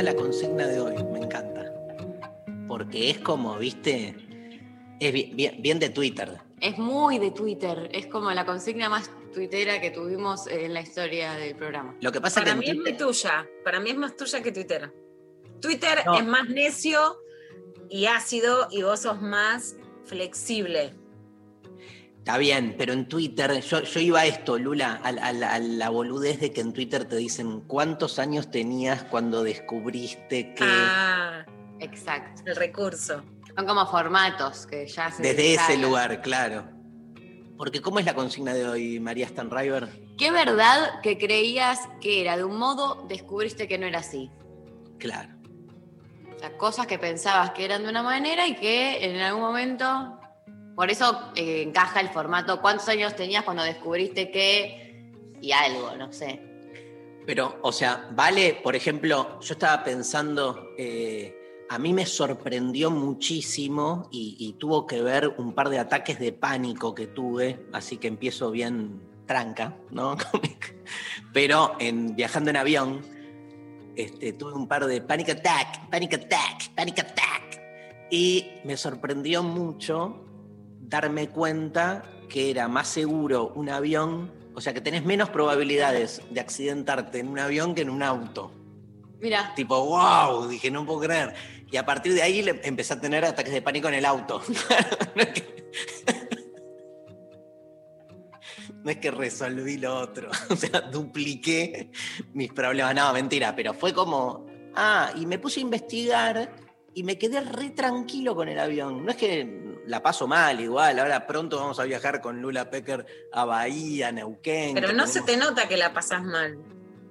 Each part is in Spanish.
encanta la consigna de hoy, me encanta. Porque es como, viste, es bi- bien, bien de Twitter. Es muy de Twitter, es como la consigna más tuitera que tuvimos en la historia del programa. Lo que pasa Para es mí que es muy tuya. Para mí es más tuya que Twitter. Twitter No. es más necio y ácido y vos sos más flexible. Está bien, pero en Twitter, yo, yo iba a esto, Lula, a, a la- a la boludez de que en Twitter te dicen cuántos años tenías cuando descubriste que Ah, Exacto. el recurso. Son como formatos que ya se desde ese lugar, claro. Porque ¿cómo es la consigna de hoy, María Stanriver? ¿Qué verdad que creías que era de un modo, descubriste que no era así? Claro. O sea, cosas que pensabas que eran de una manera y que en algún momento. Por eso eh, encaja el formato. ¿Cuántos años tenías cuando descubriste que.? Y algo, no sé. Pero, o sea, vale, por ejemplo, yo estaba pensando, eh, a mí me sorprendió muchísimo y, y tuvo que ver un par de ataques de pánico que tuve, así que empiezo bien tranca, ¿no? Pero en, viajando en avión, este, tuve un par de panic attack, panic attack, panic attack. Y me sorprendió mucho darme cuenta que era más seguro un avión, o sea, que tenés menos probabilidades de accidentarte en un avión que en un auto. Mira, Tipo, wow, dije, no puedo creer. Y a partir de ahí le empecé a tener ataques de pánico en el auto. no, es que, no es que resolví lo otro, o sea, dupliqué mis problemas. No, mentira, pero fue como, ah, y me puse a investigar y me quedé re tranquilo con el avión. No es que la paso mal igual, ahora pronto vamos a viajar con Lula Pecker a Bahía, Neuquén. Pero no se te nota que la pasás mal.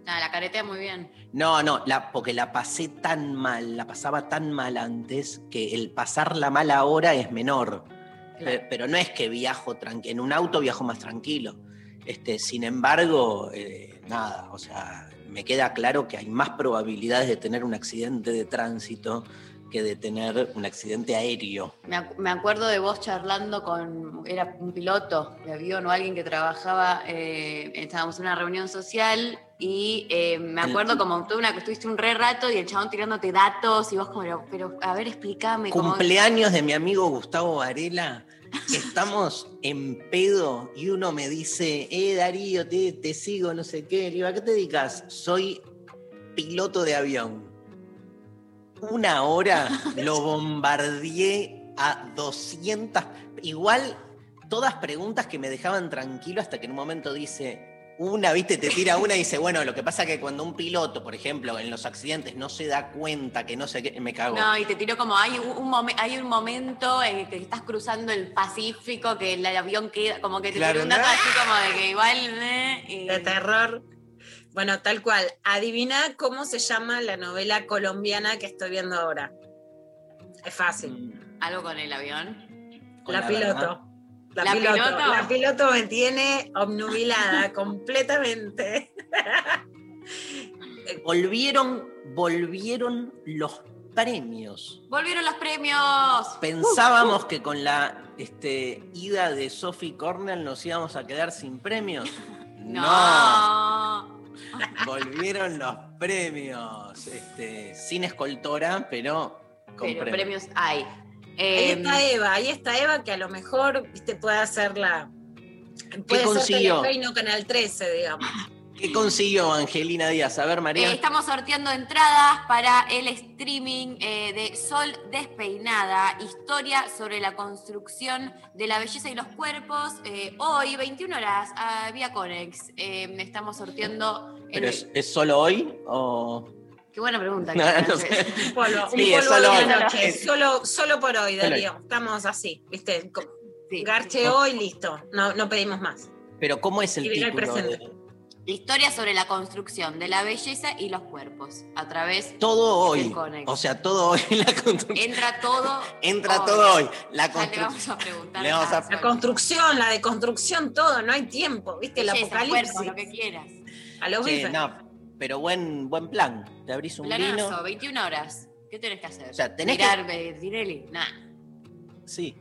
ah, la caretea muy bien. No, no, la, porque la pasé tan mal, la pasaba tan mal antes, que el pasarla mal ahora es menor. Pe- Pero no es que viajo tranquilo, en un auto viajo más tranquilo. Este, sin embargo, eh, nada, o sea, me queda claro que hay más probabilidades de tener un accidente de tránsito que de tener un accidente aéreo. Me, acu- me acuerdo de vos charlando con, era un piloto de avión o alguien que trabajaba, eh, estábamos en una reunión social y eh, me El- acuerdo como tuve una que estuviste un re rato y el chabón tirándote datos y vos como, pero, pero, a ver, explícame. Cumpleaños de mi amigo Gustavo Varela. Estamos en pedo y uno me dice, eh, Darío, te, te sigo, no sé qué. Le digo, ¿a qué te dedicas? Soy piloto de avión. Una hora lo bombardeé a 200. Igual, todas preguntas que me dejaban tranquilo hasta que en un momento dice, una, viste, te tira una y dice, bueno, lo que pasa es que cuando un piloto, por ejemplo, en los accidentes no se da cuenta que no sé qué, me cago. No, y te tiró como, hay un, momen- hay un momento en el que estás cruzando el Pacífico, que el avión queda, como que te Claro, tiró un dato ¿no? así como de que igual... eh, y- De terror. Bueno, tal cual. Adivina cómo se llama la novela colombiana que estoy viendo ahora. Es fácil. Mm, Algo con el avión. con La, piloto. La, ¿La piloto. piloto? La piloto me tiene obnubilada completamente. Volvieron, volvieron los premios. ¡Volvieron los premios! Pensábamos que con la este, ida de Sophie Cornell nos íbamos a quedar sin premios. No. Volvieron los premios. Este, sin escoltora, pero con Pero premios. premios hay. Ahí está Eva, ahí está Eva que a lo mejor viste, puede hacer la. Puede ser consiguió? Telefe y no Canal 13, digamos. ¿Qué ¿Qué consiguió Angelina Díaz? A ver, María. Eh, estamos sorteando entradas para el streaming eh, de Sol Despeinada, historia sobre la construcción de la belleza y los cuerpos. Eh, hoy, 21 horas, a Vía Conex. Eh, estamos sorteando. el- ¿Pero es, es solo hoy o...? Qué buena pregunta. No, sé. Un polvo, Sí, un es solo de hoy. la noche. Es- Solo, solo por hoy, Darío. Estamos así, ¿viste? Sí. Garche hoy, listo. No, no pedimos más. ¿Pero cómo es el Y viene el título? presente. Historia sobre la construcción de la belleza y los cuerpos a través. Todo hoy. El Conex. O sea, todo hoy la construcción. Entra todo. Entra hoy. todo hoy. La le construcción. vamos a preguntar. La construcción, la deconstrucción, todo, no hay tiempo, ¿viste? El Belleza, apocalipsis. cuerpos, lo que quieras. A los Che, bifes. no, pero buen, buen plan. Te abrís un Planazo, vino. 21 horas. ¿Qué tenés que hacer? O sea, tenés Mirar eh, Tinelli. Nah, Sí.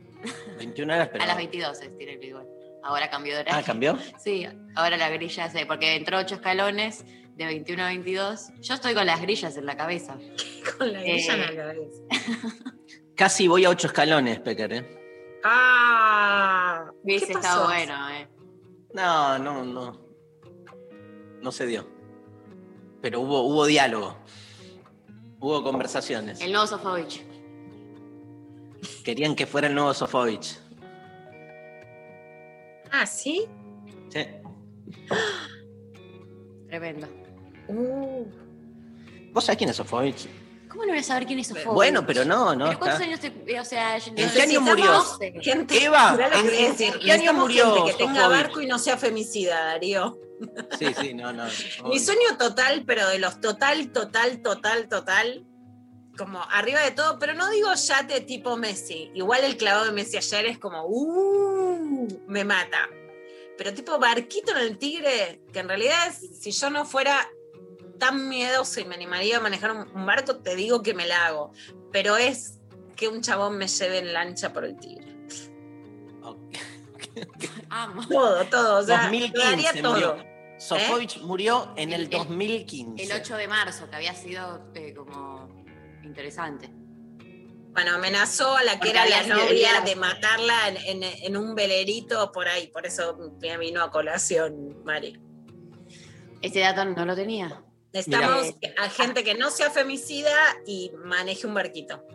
21 horas, pero. a las 22 es Tinelli igual. Ahora cambió de horario. Ah, ¿cambió? Sí, ahora la grilla se. Porque entró 8 escalones de 21 a 22. Yo estoy con las grillas en la cabeza. Con la grilla en Eh. la cabeza. Casi voy a ocho escalones, Pecker, ¿eh? Ah, Hubiese ¿qué estado pasó? bueno, eh. No, no, no. No se dio. Pero hubo, hubo diálogo. Hubo conversaciones. El nuevo Sofovich. Querían que fuera el nuevo Sofovich. Ah, ¿sí? Sí. Tremendo. Uh, ¿Vos sabés quién es Sofovich? ¿Cómo no voy a saber quién es Sofovich? Bueno, pero no, no. ¿Pero cuántos está- años te, o sea, yo- ¿En qué año murió? gente, Eva, mirá lo que ¿en- voy a en decir. qué año murió gente que tenga Sofovich? barco y no sea femicida, Darío. Sí, sí, no, no. Mi sueño total, pero de los total, total, total, total, como arriba de todo, pero no digo yate tipo Messi. Igual el clavado de Messi ayer es como, uh, me mata. Pero tipo barquito en el Tigre, que en realidad es, si yo no fuera tan miedoso y me animaría a manejar un, un barco, te digo que me la hago. Pero es que un chabón me lleve en lancha por el Tigre. Ok. Amo. Todo, todo. O sea, 2015 daría todo. murió. Sofovich murió en el El- 2015. El 8 de marzo, que había sido eh, como interesante. Bueno, amenazó a la que Porque era la novia de matarla en, en- en un velerito por ahí. Por eso me vino a colación, Mari. Ese dato no lo tenía. Necesitamos a gente que no sea femicida y maneje un barquito.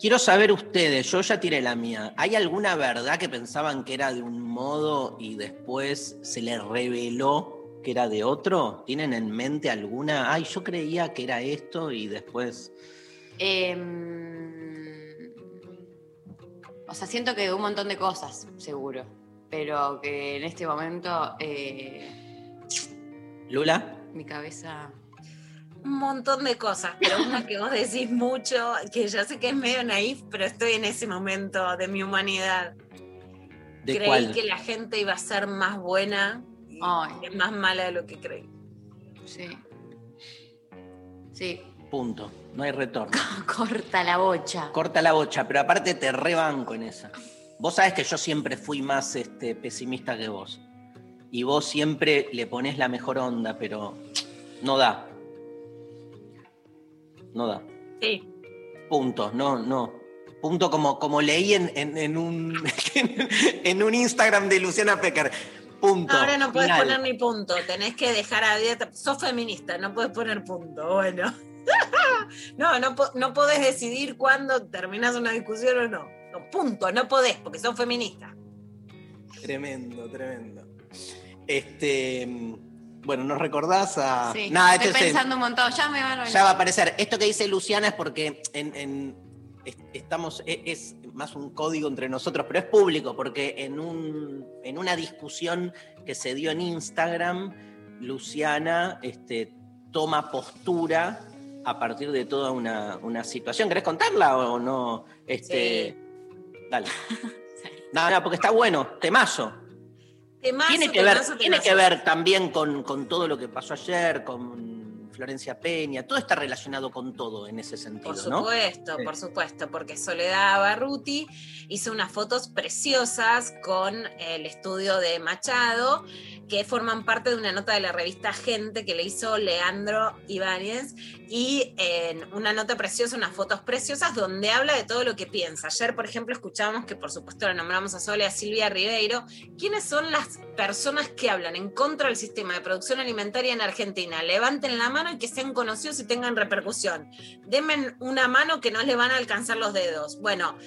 Quiero saber ustedes, yo ya tiré la mía. ¿Hay alguna verdad que pensaban que era de un modo y después se les reveló que era de otro? ¿Tienen en mente alguna? Ay, yo creía que era esto y después. Em, o sea, siento que un montón de cosas, seguro. Pero que en este momento eh, ¿Lula? mi cabeza. Un montón de cosas, pero una que vos decís mucho, que yo sé que es medio naif, pero estoy en ese momento de mi humanidad. ¿De creí cuál? que la gente iba a ser más buena Ay. es más mala de lo que creí. Sí. Sí. Punto. No hay retorno. Corta la bocha. Corta la bocha, pero aparte te rebanco en esa. Vos sabés que yo siempre fui más este, pesimista que vos. Y vos siempre le pones la mejor onda, pero no da. No da. Sí. Punto, no, no. Punto como, como leí en, en- en un, en un Instagram de Luciana Pecker. Punto. Ahora no puedes poner ni punto, tenés que dejar a dieta. Sos feminista, no puedes poner punto. Bueno. no, no, no podés decidir cuándo terminás una discusión o no. No, punto, no podés, porque sos feminista. Tremendo, tremendo. Este, bueno, ¿nos recordás a...? Sí. Nada, Estoy este es- pensando un montón. Ya me van a Ya va a aparecer. Esto que dice Luciana es porque en, en- es- estamos, e- es, más un código entre nosotros, pero es público, porque en, un, en una discusión que se dio en Instagram, Luciana este, toma postura a partir de toda una, una situación. ¿Querés contarla o no? Este, Dale. No, no, porque está bueno, temazo. Temazo, Tiene que ver, temazo, tiene que ver también con, con todo lo que pasó ayer, con Florencia Peña, todo está relacionado con todo en ese sentido, Por ¿no? supuesto, Sí. por supuesto, porque Soledad Barruti hizo unas fotos preciosas con el estudio de Machado que forman parte de una nota de la revista Gente que le hizo Leandro Ibáñez y en una nota preciosa, unas fotos preciosas donde habla de todo lo que piensa. Ayer, por ejemplo, escuchábamos que por supuesto la nombramos a Sole, a Silvia Ribeiro. ¿Quiénes son las personas que hablan en contra del sistema de producción alimentaria en Argentina? Levanten la mano y que sean conocidos y tengan repercusión. Denme una mano que no le van a alcanzar los dedos. Bueno,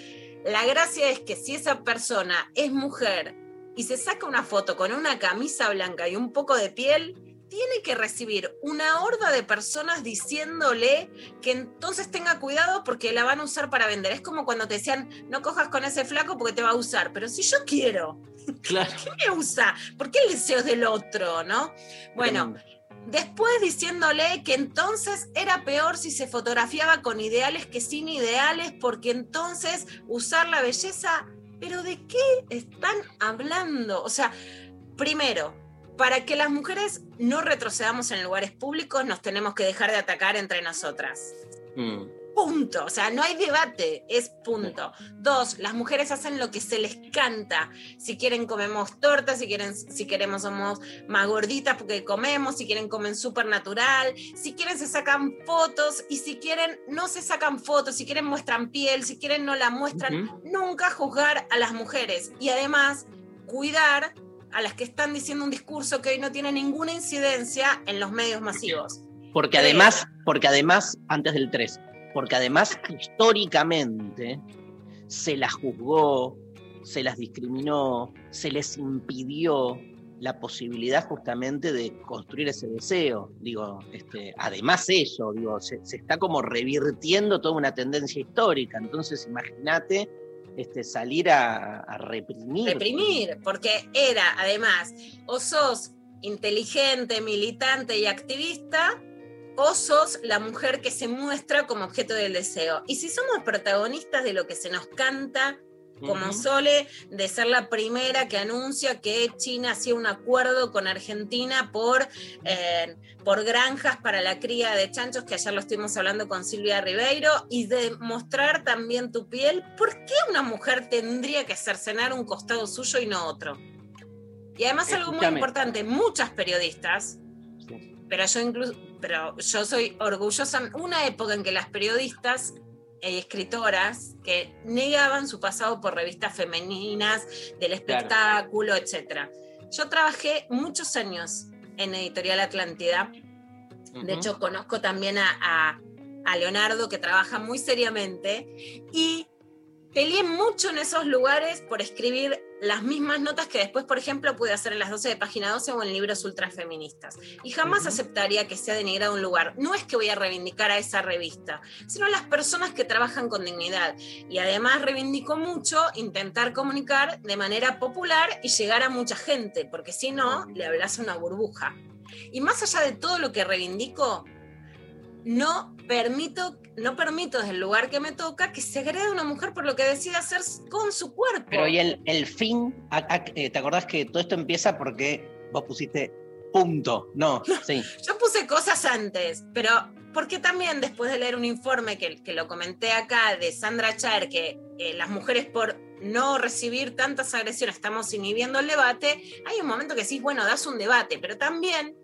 la gracia es que si esa persona es mujer y se saca una foto con una camisa blanca y un poco de piel, tiene que recibir una horda de personas diciéndole que entonces tenga cuidado porque la van a usar para vender. Es como cuando te decían, no cojas con ese flaco porque te va a usar. Pero si yo quiero, Claro. ¿qué me usa? ¿Por qué el deseo es del otro, no? Bueno, Después diciéndole que entonces era peor si se fotografiaba con ideales que sin ideales, porque entonces usar la belleza, pero ¿de qué están hablando? O sea, primero, para que las mujeres no retrocedamos en lugares públicos, nos tenemos que dejar de atacar entre nosotras. Mm. Punto. O sea, no hay debate, es punto. Dos, las mujeres hacen lo que se les canta. Si quieren comemos tortas, si quieren, si queremos somos más gorditas porque comemos, si quieren comen súper natural, si quieren se sacan fotos y si quieren no se sacan fotos, si quieren muestran piel, si quieren no la muestran. Nunca juzgar a las mujeres y además cuidar a las que están diciendo un discurso que hoy no tiene ninguna incidencia en los medios masivos. Porque Tres. además, porque además, antes del 3, porque además históricamente se las juzgó, se las discriminó, se les impidió la posibilidad justamente de construir ese deseo. Digo, este, además eso, digo, se, se está como revirtiendo toda una tendencia histórica. Entonces, imagínate este, salir a, a reprimir. reprimir, porque era además, o sos inteligente, militante y activista, o sos la mujer que se muestra como objeto del deseo. Y si somos protagonistas de lo que se nos canta, como. Sole, de ser la primera que anuncia que China hacía un acuerdo con Argentina por, eh, por granjas para la cría de chanchos, que ayer lo estuvimos hablando con Silvia Ribeiro, y de mostrar también tu piel, ¿por qué una mujer tendría que cercenar un costado suyo y no otro? Y además algo muy importante, muchas periodistas, Sí. pero yo incluso, pero yo soy orgullosa, una época en que las periodistas y escritoras que negaban su pasado por revistas femeninas, del espectáculo, etcétera. Yo trabajé muchos años en Editorial Atlántida, de hecho conozco también a, a- a Leonardo que trabaja muy seriamente. Y peleé mucho en esos lugares por escribir las mismas notas que después, por ejemplo, pude hacer en las 12 de página 12 o en libros ultrafeministas. Y jamás aceptaría que sea denigrado un lugar. No es que voy a reivindicar a esa revista, sino a las personas que trabajan con dignidad. Y además reivindico mucho intentar comunicar de manera popular y llegar a mucha gente, porque si no, le hablas a una burbuja. Y más allá de todo lo que reivindico, no permito, no permito desde el lugar que me toca que se agrede a una mujer por lo que decide hacer con su cuerpo. Pero y el, el fin, eh, ¿te acordás que todo esto empieza porque vos pusiste punto? No, sí. Yo puse cosas antes, pero porque también después de leer un informe que, que lo comenté acá de Sandra Chaer, que eh, las mujeres por no recibir tantas agresiones estamos inhibiendo el debate, hay un momento que decís, bueno, das un debate, pero también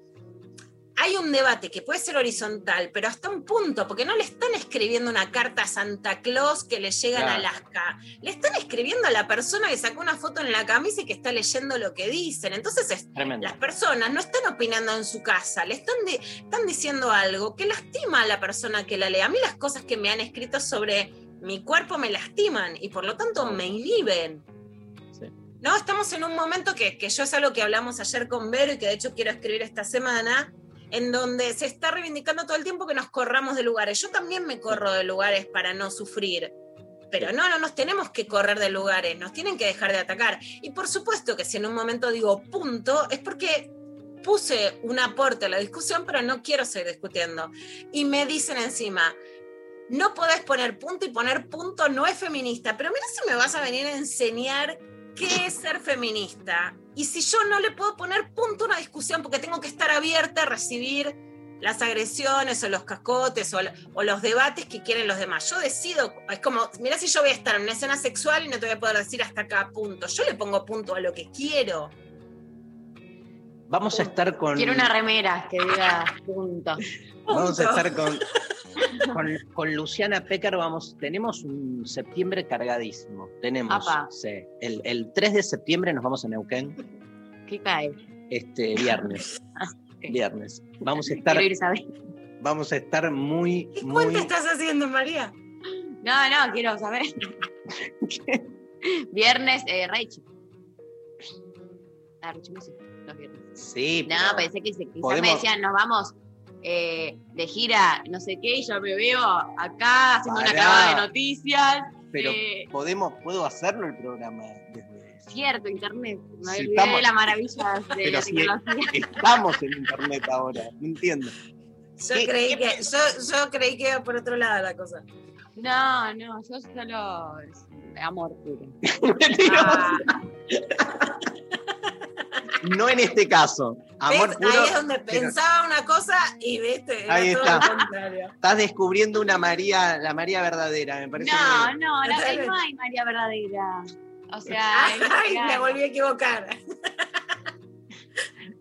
hay un debate que puede ser horizontal, pero hasta un punto, porque no le están escribiendo una carta a Santa Claus que le llega Claro. a Alaska, le están escribiendo a la persona que sacó una foto en la camisa y que está leyendo lo que dicen. Entonces es las personas no están opinando en su casa, le están, están diciendo algo que lastima a la persona que la lee. A mí las cosas que me han escrito sobre mi cuerpo me lastiman y por lo tanto me inhiben. No, estamos en un momento que, que yo es algo que hablamos ayer con Vero y que de hecho quiero escribir esta semana, en donde se está reivindicando todo el tiempo que nos corramos de lugares. Yo también me corro de lugares para no sufrir. Pero no, no nos tenemos que correr de lugares, nos tienen que dejar de atacar. Y por supuesto que si en un momento digo punto, es porque puse un aporte a la discusión, pero no quiero seguir discutiendo. Y me dicen encima, no podés poner punto y poner punto no es feminista. Pero mira si me vas a venir a enseñar qué es ser feminista. Y si yo no le puedo poner punto a una discusión porque tengo que estar abierta a recibir las agresiones o los cascotes o, o los debates que quieren los demás. Yo decido, es como, mira si yo voy a estar en una escena sexual y no te voy a poder decir hasta acá punto. Yo le pongo punto a lo que quiero. Vamos a estar con. Quiero una remera que diga punto. Vamos a estar con, con, con Luciana Pécaro. Vamos, tenemos un septiembre cargadísimo. Tenemos. Sí, el, el 3 de septiembre nos vamos a Neuquén. ¿Qué cae? Este viernes. Viernes. Vamos a estar, ir vamos a estar muy, ¿Qué muy. cuenta estás haciendo, María? No, no, quiero saber. Viernes, eh, Rachel. Ah, Rachel Music, los viernes. Sí, No, pero pensé que se, quizás podemos- me decían, nos vamos eh, de gira, no sé qué, y yo me veo acá haciendo una cagada de noticias. pero eh, podemos, puedo hacerlo el programa desde. cierto, internet. Me Si olvidé estamos- de las maravillas de Pero la si- tecnología. Estamos en internet ahora, no entiendo. Yo ¿Qué- creí, que, yo, yo creí que iba por otro lado la cosa. No, no, yo solo amor puro. Ah, No en este caso. Amor ¿ves? puro. Ahí es donde pero- pensaba una cosa y viste, era Ahí todo está. lo contrario. Estás descubriendo una María, la María verdadera, me parece. No, que- no, la, Totalmente. no hay María verdadera. O sea, Ay, me volví a equivocar.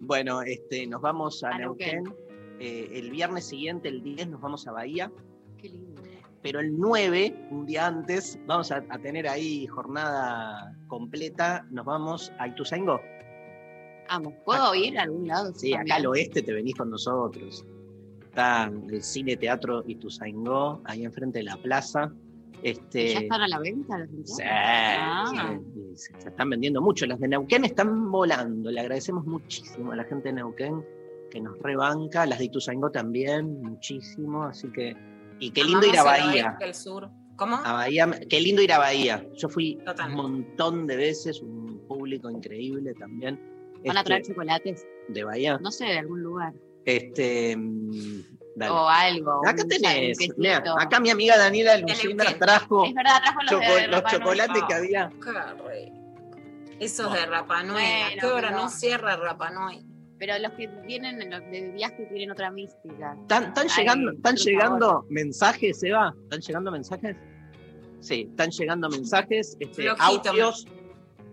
Bueno, este, nos vamos a, A Neuquén. Neuquén. Eh, el viernes siguiente, el 10, nos vamos a Bahía. Qué lindo. Pero el 9, un día antes, vamos a, a tener ahí jornada completa. Nos vamos a Ituzaingó. Amo. ¿Puedo ir a algún lado? Sí, acá al oeste te venís con nosotros. Está el Cine Teatro Ituzaingó, ahí enfrente de la plaza. Este, ¿Ya están a la venta las Sí? Ah. sí, se, están vendiendo mucho. Las de Neuquén están volando. Le agradecemos muchísimo a la gente de Neuquén que nos rebanca. Las de Ituzaingó también, muchísimo. Así que. Y qué lindo ir a Bahía. oeste, el sur. ¿Cómo? A Bahía. Qué lindo ir a Bahía. Yo fui Total. un montón de veces, un público increíble también. ¿Van a Este, traer chocolates? de Bahía. No sé, de algún lugar. Este. mm, dale. O algo. Acá tenés. acá mi amiga Daniela Neuquén. trajo Es verdad, trajo los, choco- de los Rapa Nui. chocolates que había. Qué rico. Esos Bueno. de Rapa Nui. ¿A Bueno, qué hora pero- no cierra Rapa Nui? Pero los que vienen los de viaje tienen otra mística. ¿Están, llegando, están llegando mensajes, Eva? ¿Están llegando mensajes? Sí, están llegando mensajes, este, Flojito. audios.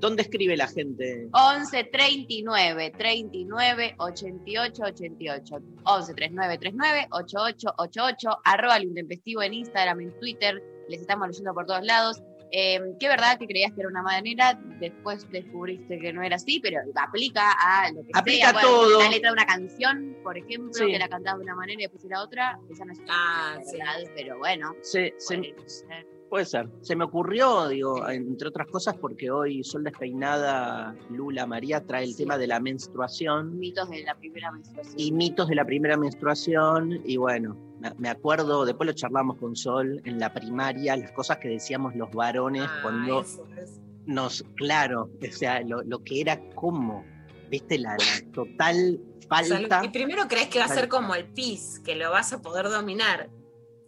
¿Dónde escribe la gente? 11 39 39 88 88 11 39 39 88 88 arroba lo intempestivo en Instagram, en Twitter les estamos leyendo por todos lados eh, qué verdad que creías que era una manera después descubriste que no era así pero aplica a lo que Aplica sea a todo. la letra de una canción por ejemplo Sí. que la cantabas de una manera y después era otra esa no es Ah, una sí. verdad pero bueno se- puede ser. Puede ser. Se me ocurrió, digo, entre otras cosas, porque hoy Sol Despeinada, Lula María trae el Sí. tema de la menstruación mitos de la primera menstruación y mitos de la primera menstruación. Y bueno, me- acuerdo, después lo charlamos con Sol en la primaria, las cosas que decíamos los varones Ah, cuando eso, eso. nos, claro, o sea, lo, lo que era como, viste, la, la total falta. Y primero crees que va a ser como el pis, que lo vas a poder dominar.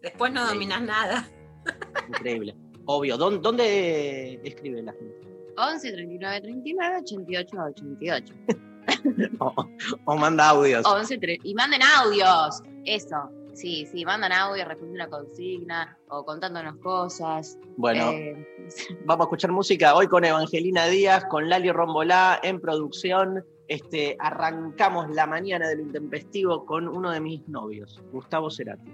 Después no Sí. dominas nada. Increíble. Obvio. ¿Dónde, dónde escribe la gente? 11 39 39 88 88 O, o manda audios. 11 tre- y manden audios, eso. Sí, sí, mandan audios, responden una consigna o contándonos cosas. Bueno, Eh, vamos a escuchar música hoy con Evangelina Díaz, con Lali Rombolá en producción. Este, arrancamos la mañana del intempestivo con uno de mis novios, Gustavo Cerati,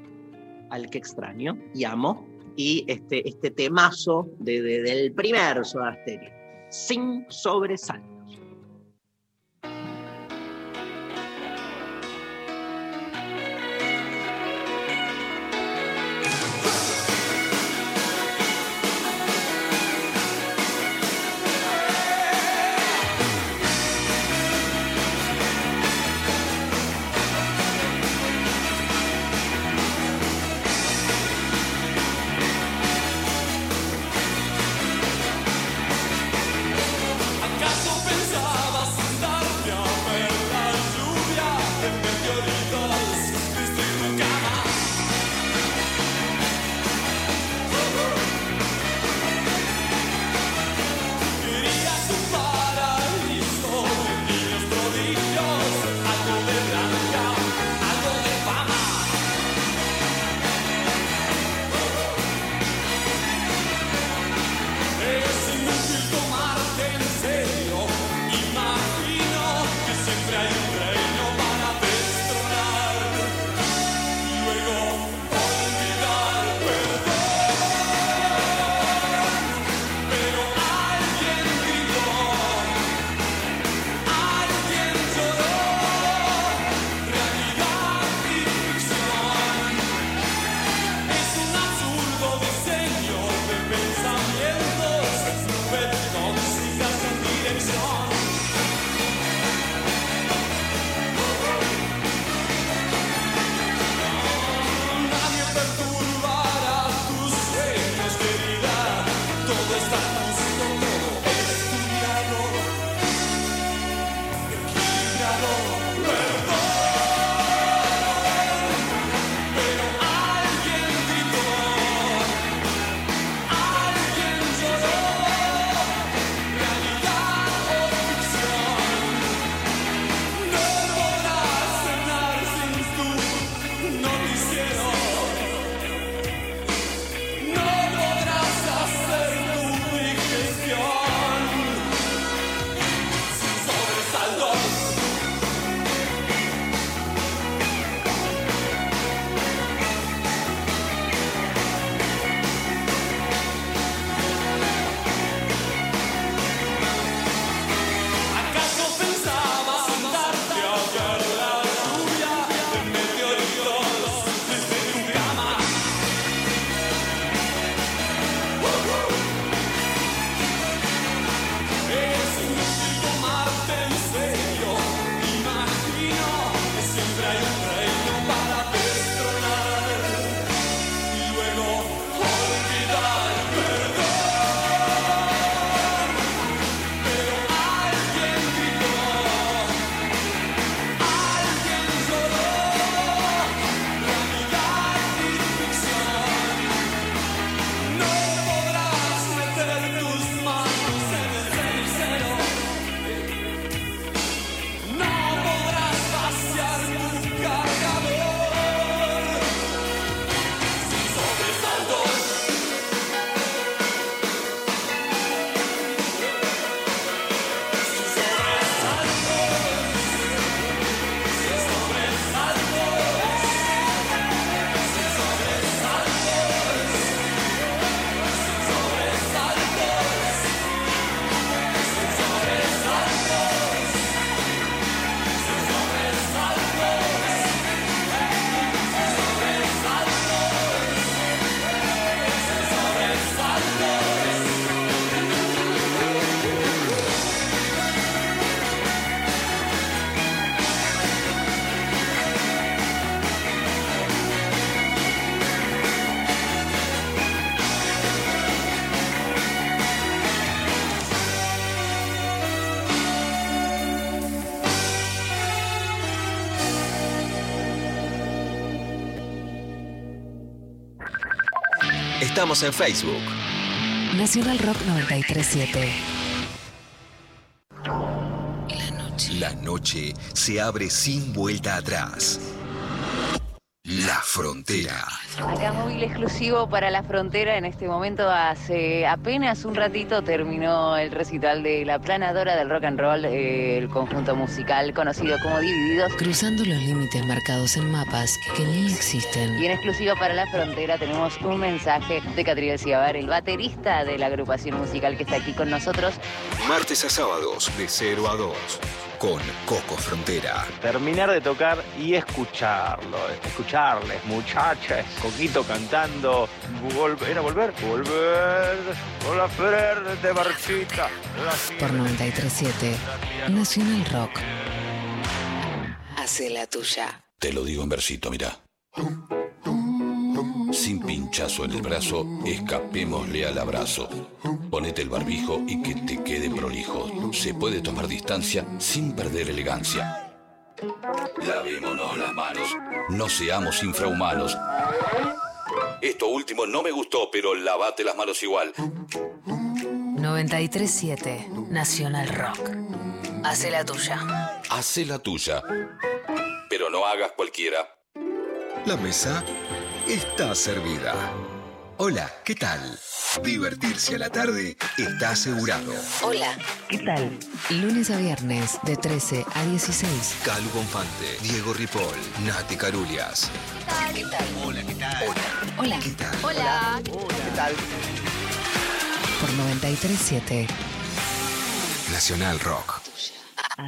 al que extraño y amo. Y este, este temazo de- de- del primer Soda Stereo, sin sobresaltos. Estamos en Facebook. Nacional Rock 937. La noche. La noche se abre sin vuelta atrás. La frontera. Exclusivo para la frontera. En este momento, hace apenas un ratito, terminó el recital de la planadora del rock and roll, eh, el conjunto musical conocido como Divididos. Cruzando los límites marcados en mapas que ni existen. Y en exclusivo para la frontera tenemos un mensaje de Catriel Ciabar, el baterista de la agrupación musical que está aquí con nosotros. Martes a sábados de 0 a 2. Con Coco Frontera. terminar de tocar y escucharlo, escucharles, muchachas, Coquito cantando, volver, ¿era volver? Volver, volver de Barchita. Por 937. Nacional Rock. Hace la tuya. Te lo digo en versito, mira. Sin pinchazo en el brazo, escapémosle al abrazo. Ponete el barbijo y que te quede prolijo. Se puede tomar distancia sin perder elegancia. Lavémonos las manos. No seamos infrahumanos. Esto último no me gustó, pero lavate las manos igual. 937. Nacional Rock. Hace la tuya. Hace la tuya. Pero no hagas cualquiera. La mesa está servida. Hola, ¿qué tal? Divertirse a la tarde está asegurado. Hola. ¿Qué tal? Lunes a viernes de 13 a 16. Calu Bonfante, Diego Ripoll, Nati Carulias. ¿Qué tal? Hola, ¿qué tal? Hola. ¿Qué tal? Hola. ¿Qué tal? Por 937. Nacional Rock.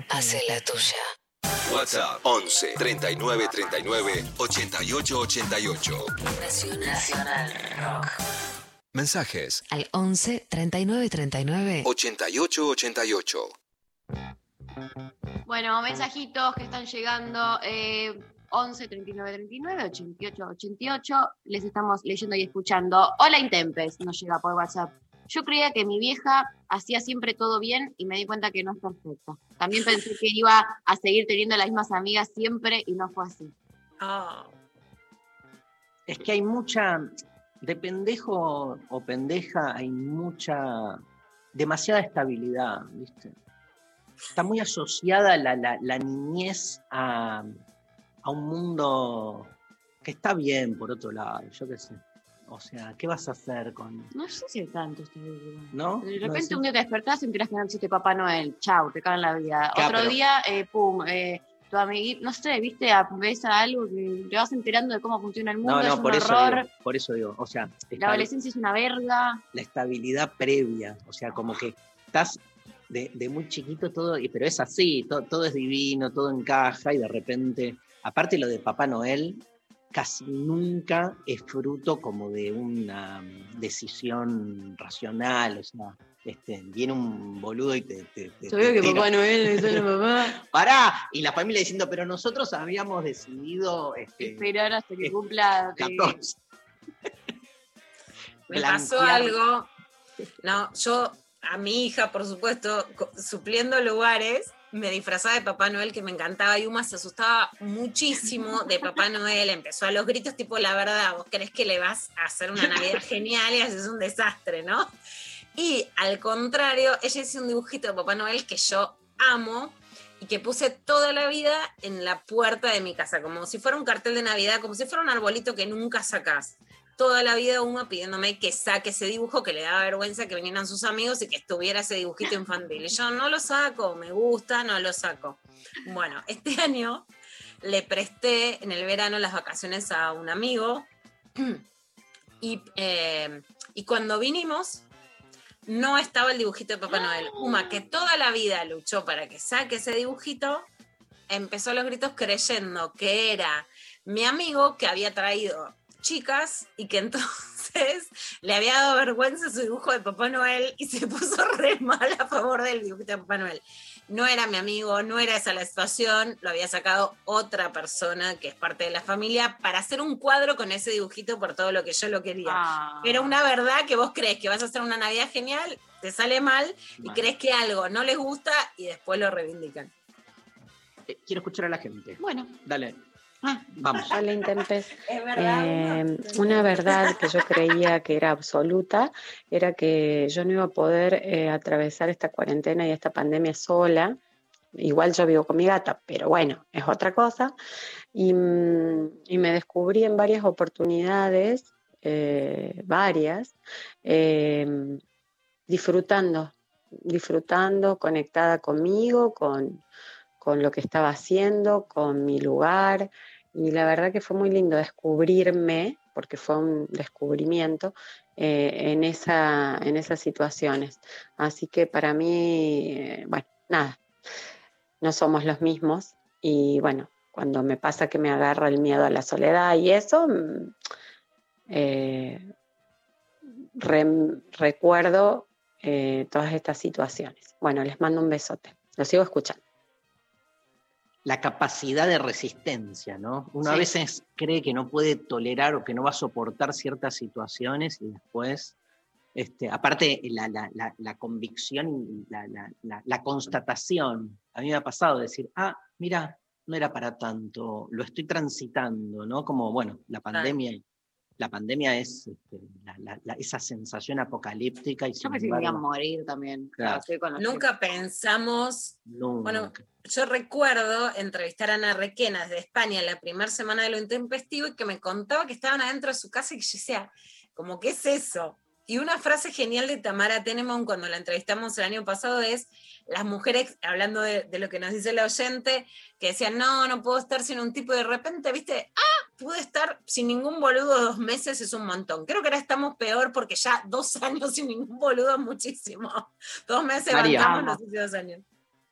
Hace la tuya. WhatsApp 11 39 39 88 88. Nacional Rock. Mensajes Al 11 39 39. 88 88. Bueno, mensajitos que están llegando. eh, 11 39 39 88 88. Les estamos leyendo y escuchando. Hola Intempes, nos llega por WhatsApp. Yo creía que mi vieja hacía siempre todo bien y me di cuenta que no es perfecta. También pensé que iba a seguir teniendo las mismas amigas siempre y no fue así. Ah, Es que hay mucha, de pendejo o pendeja, hay mucha, demasiada estabilidad, ¿viste? Está muy asociada la, la- la niñez a, a un mundo que está bien, por otro lado, yo qué sé. O sea, ¿qué vas a hacer con...? No sé si tanto estoy ¿No? De ¿No repente un día te despertás y enterás que no existe Papá Noel. Chau, te cagan la vida. Otro pero- día, eh, pum, eh, tu amiguito, no sé, viste, a- ves a algo que te vas enterando de cómo funciona el mundo, No, es no, un por eso, digo, por eso digo, o sea, La adolescencia es una verga. la estabilidad previa, o sea, como que estás de, de muy chiquito todo, pero es así, to- todo, es divino, todo encaja y de repente, aparte lo de Papá Noel, casi nunca es fruto como de una mm, decisión racional, o sea, este, viene un boludo y te... te, te- Sabía te que. Papá Noel es el papá. ¡Pará! Y la familia diciendo, pero nosotros habíamos decidido... Este, Esperar hasta que cumpla. eh, 14. me pasó algo. No, yo a mi hija, por supuesto, supliendo lugares, me disfrazaba de Papá Noel que me encantaba y Uma se asustaba muchísimo de Papá Noel, empezó a los gritos tipo, la verdad, vos crees que le vas a hacer una Navidad genial y haces un desastre, ¿no? Y al contrario, ella hizo un dibujito de Papá Noel que yo amo y que puse toda la vida en la puerta de mi casa, como si fuera un cartel de Navidad, como si fuera un arbolito que nunca sacás. Toda la vida Uma pidiéndome que saque ese dibujo, que le daba vergüenza que vinieran sus amigos y que estuviera ese dibujito infantil. Y yo no lo saco, me gusta, no lo saco. Bueno, este año le presté en el verano las vacaciones a un amigo y, eh, y cuando vinimos no estaba el dibujito de Papá Noel. Uma, que toda la vida luchó para que saque ese dibujito, empezó los gritos creyendo que era mi amigo que había traído chicas y que entonces le había dado vergüenza su dibujo de Papá Noel y se puso re mal a favor del dibujito de Papá Noel. No era mi amigo, no era esa la situación, lo había sacado otra persona que es parte de la familia para hacer un cuadro con ese dibujito por todo lo que yo lo quería. ah. Pero una verdad que vos crees que vas a hacer una Navidad genial, te sale mal y crees que algo no les gusta y después lo reivindican. Eh, Quiero escuchar a la gente. Bueno, Dale. Vamos. Eh, una verdad que yo creía que era absoluta era que yo no iba a poder eh, atravesar esta cuarentena y esta pandemia sola. Igual yo vivo con mi gata, pero bueno, es otra cosa. Y, mm, y me descubrí en varias oportunidades, eh, varias, eh, disfrutando, disfrutando, conectada conmigo, con, con lo que estaba haciendo, con mi lugar. Y la verdad que fue muy lindo descubrirme, porque fue un descubrimiento, eh, en, esa, en esas situaciones. Así que para mí, eh, bueno, nada, no somos los mismos. Y bueno, cuando me pasa que me agarra el miedo a la soledad y eso, mm, eh, re- recuerdo todas estas situaciones. Bueno, les mando un besote. Lo sigo escuchando. La capacidad de resistencia, ¿no? Uno a Sí. veces cree que no puede tolerar o que no va a soportar ciertas situaciones y después, este, aparte, la, la- la- la convicción y la, la- la- la constatación, a mí me ha pasado decir, ah, mira, no era para tanto, lo estoy transitando, ¿no? Como, bueno, la pandemia, la pandemia es este, la- la- la- esa sensación apocalíptica y Yo pensé que me iba a embargo, morir también. Claro. Nunca pensamos nunca. Bueno, Yo recuerdo entrevistar a Ana Requena desde España en la primera semana de lo intempestivo y que me contaba que estaban adentro de su casa y que yo decía, como, ¿qué es eso? Y una frase genial de Tamara Tenemon cuando la entrevistamos el año pasado es, las mujeres, hablando de, de lo que nos dice la oyente, que decían, no, no puedo estar sin un tipo y de repente, viste, ah, pude estar sin ningún boludo dos meses, es un montón. Creo que ahora estamos peor porque ya dos años sin ningún boludo es muchísimo. Dos meses María. bancamos, no sé si dos años.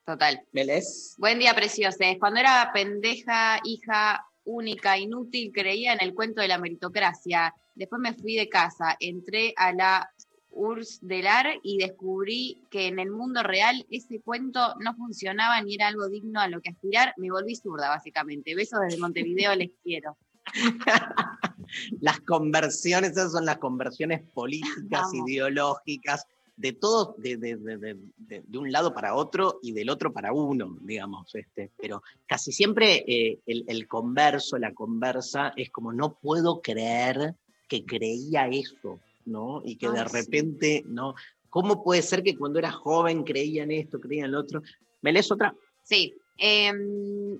Total. ¿Melés? Buen día, preciosos. Cuando era pendeja, hija única, inútil, creía en el cuento de la meritocracia. Después me fui de casa, entré a la URSS del AR y descubrí que en el mundo real ese cuento no funcionaba ni era algo digno a lo que aspirar. Me volví zurda, básicamente. Besos desde Montevideo, les quiero. las conversiones, esas son las conversiones políticas, Vamos. ideológicas, de todo, de, de- de- de- un lado para otro y del otro para uno, digamos. Este, pero casi siempre eh, el, el converso, la conversa, es como no puedo creer que creía eso, ¿no? Y que de sí. repente, ¿no? ¿Cómo puede ser que cuando era joven creía en esto, creía en lo otro? ¿Me lees otra? Sí. em,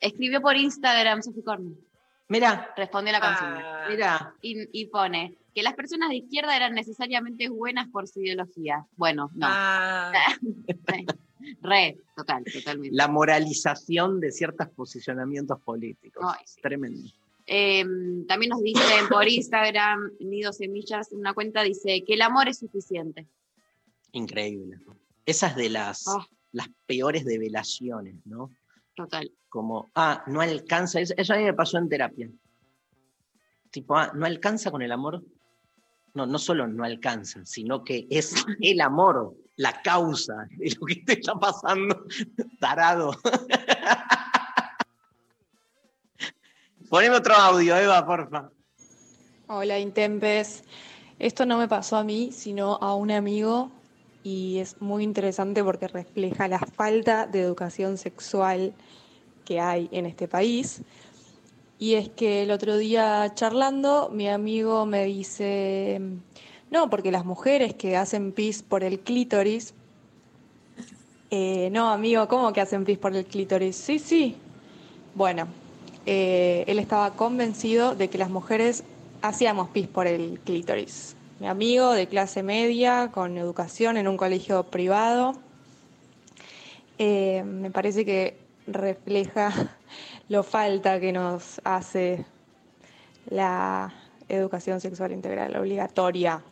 escribió por Instagram Cornell. Mira, Respondió la canción. Ah, mira. y, y pone que las personas de izquierda eran necesariamente buenas por su ideología. Bueno, no. ah, Re, total, totalmente. La moralización de ciertos posicionamientos políticos. Ay, sí. Tremendo. Eh, también nos dicen por Instagram, Nido Semillas, una cuenta dice que el amor es suficiente. Increíble. Esas de las, Ah. las peores develaciones, ¿no? Total. Como, ah, no alcanza. Eso, eso a mí me pasó en terapia. Tipo, ah, no alcanza con el amor. No, no solo no alcanza, sino que es el amor, la causa de lo que te está pasando, tarado. Poneme otro audio, Eva, porfa. Hola Intempes. Esto no me pasó a mí, sino a un amigo y es muy interesante porque refleja la falta de educación sexual que hay en este país. Y es que el otro día charlando, mi amigo me dice, no, porque las mujeres que hacen pis por el clítoris, eh, no, amigo, ¿cómo que hacen pis por el clítoris? Sí, sí. Bueno, eh, él estaba convencido de que las mujeres hacíamos pis por el clítoris. Mi amigo de clase media, con educación en un colegio privado, eh, me parece que refleja lo falta que nos hace la educación sexual integral obligatoria.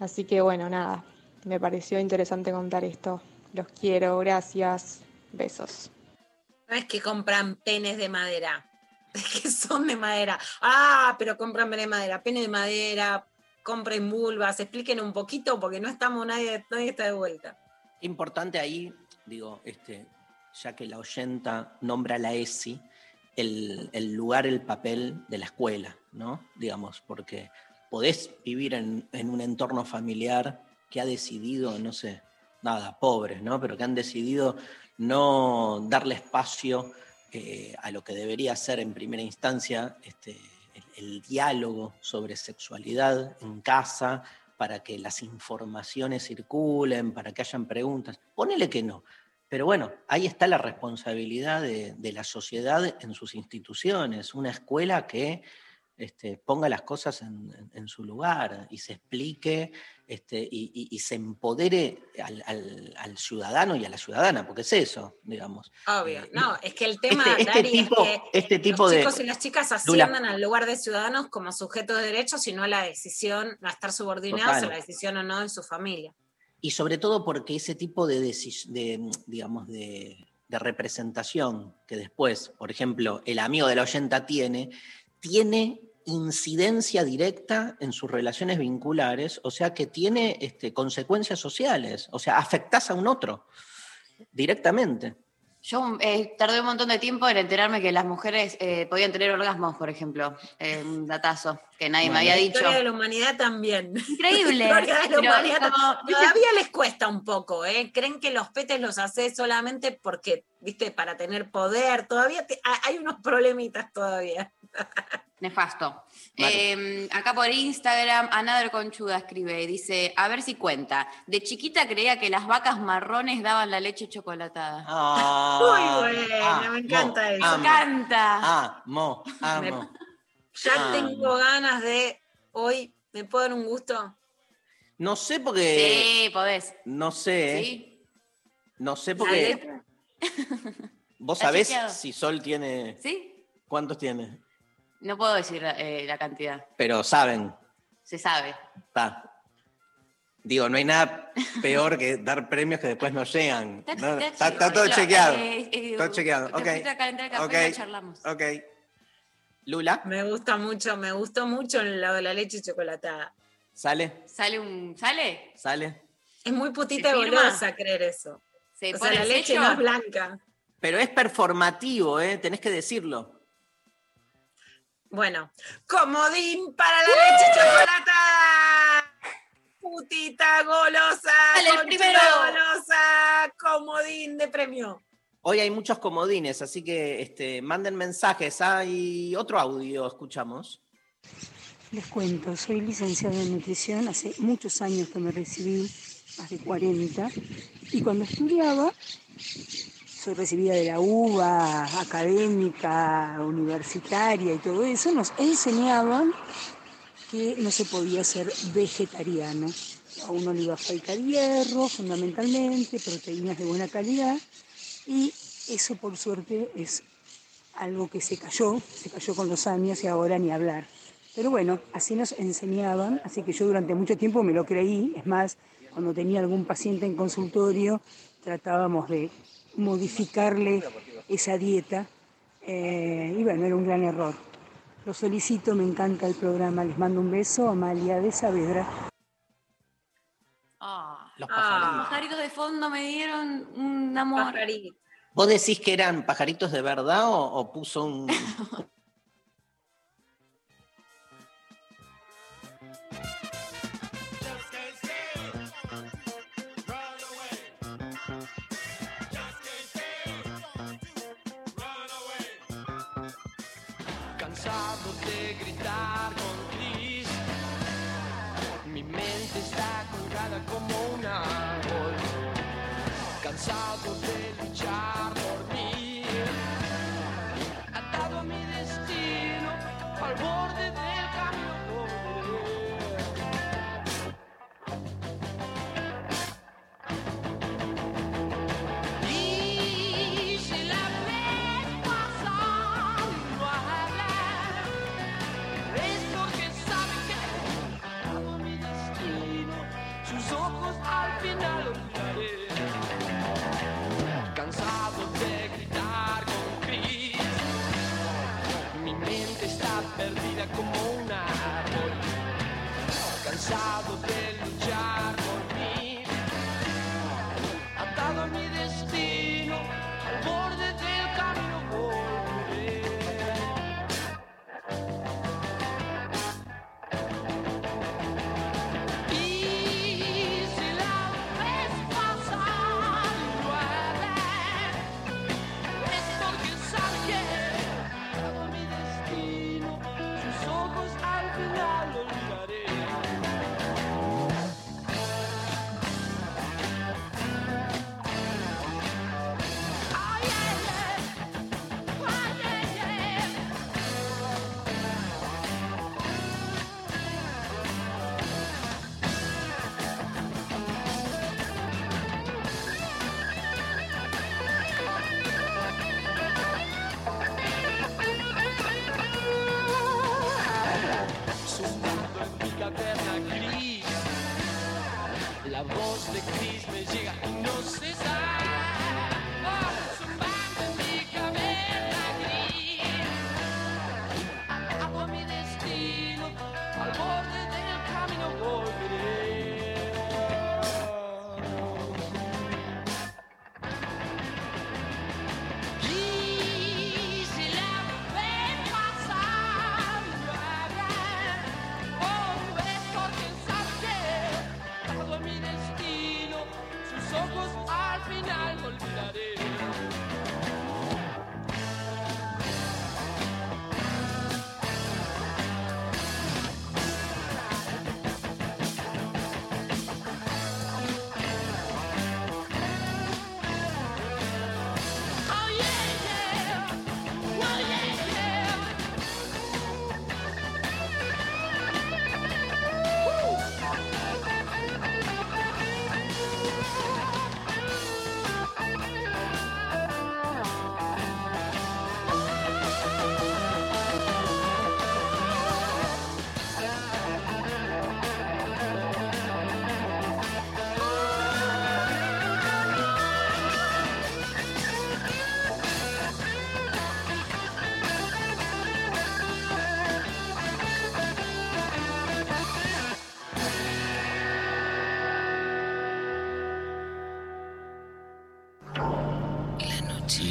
Así que bueno, nada, me pareció interesante contar esto. Los quiero, gracias, besos. no es que compran penes de madera, que son de madera. Ah, pero compran penes de madera, penes de madera, compren vulvas, expliquen un poquito porque no estamos, nadie, nadie está de vuelta. Importante ahí, digo, este, ya que la oyenta nombra la ESI, el, el lugar, el papel de la escuela, ¿no? Digamos, porque podés vivir en, en un entorno familiar que ha decidido, no sé, nada, pobres, ¿no? Pero que han decidido no darle espacio eh, a lo que debería ser en primera instancia este, el, diálogo sobre sexualidad en casa, para que las informaciones circulen, para que hayan preguntas. Ponele que no. Pero bueno, ahí está la responsabilidad de la sociedad en sus instituciones, una escuela que este, ponga las cosas en, en- en su lugar y se explique este, y, y- y se empodere al, al- al ciudadano y a la ciudadana, porque es eso, digamos. Obvio. Eh, No, es que el tema, este, este Dari, tipo, es que este tipo los de... chicos y las chicas asciendan al lugar de ciudadanos como sujetos de derechos, sino a la decisión, a estar subordinados Total. a la decisión o no de su familia. Y sobre todo porque ese tipo de, digamos, de, de representación que después, por ejemplo, el amigo de la oyenta tiene, tiene incidencia directa en sus relaciones vinculares, o sea que tiene este, consecuencias sociales, o sea, afectás a un otro directamente. Yo eh, tardé un montón de tiempo en enterarme que las mujeres eh, podían tener orgasmos, por ejemplo. Eh, un datazo que nadie me había La dicho. historia de la humanidad también. Increíble. La historia de la humanidad como- Todavía les cuesta un poco, ¿eh? Creen que los petes los haces solamente porque, viste, para tener poder. Todavía te- hay unos problemitas todavía. Nefasto. Vale. Eh, acá por Instagram, Another Conchuda escribe y dice, a ver si cuenta. De chiquita creía que las vacas marrones daban la leche chocolatada. Ah, Muy buena, me encanta eso. Me encanta. amo, amo. Ya Ah. tengo ganas de hoy, ¿me puedo dar un gusto? No sé porque... Sí, podés. No sé, ¿eh? Sí. no sé porque... ¿Vos sabés chequeado. si Sol tiene... ¿Sí? ¿Cuántos tiene? No puedo decir eh, la cantidad. Pero saben, Se sabe. está. Digo, no hay nada peor que dar premios que después no llegan. No, está, está todo chequeado. eh, eh, Todo chequeado, te ok. fuiste a calentar el café Ok. y lo charlamos. Ok. Lula, Me gusta mucho, me gustó mucho el lado de la leche chocolatada. ¿sale? ¿Sale un. ¿Sale? ¿Sale? Es muy putita y golosa creer eso. ¿Se O sea, la leche sello? no es blanca. Pero es performativo, ¿eh? Tenés que decirlo. Bueno, comodín para la leche chocolatada. Putita golosa. Dale, primero. golosa. Comodín de premio. Hoy hay muchos comodines, así que este, manden mensajes. Hay otro audio, escuchamos. Les cuento, soy licenciada en nutrición, hace muchos años que me recibí, más de 40, y cuando estudiaba, soy recibida de la UBA, académica, universitaria y todo eso, nos enseñaban que no se podía ser vegetariano. A uno le iba a faltar hierro, fundamentalmente, proteínas de buena calidad, y eso por suerte es algo que se cayó, se cayó con los años y ahora ni hablar. Pero bueno, así nos enseñaban, así que yo durante mucho tiempo me lo creí. Es más, cuando tenía algún paciente en consultorio, tratábamos de modificarle esa dieta. eh, y bueno, era un gran error. Los felicito, me encanta el programa. Les mando un beso, Amalia de Saavedra. Los Ah. pajaritos. pajaritos de fondo me dieron un amor. Pajarito. ¿Vos decís que eran pajaritos de verdad o, o puso un...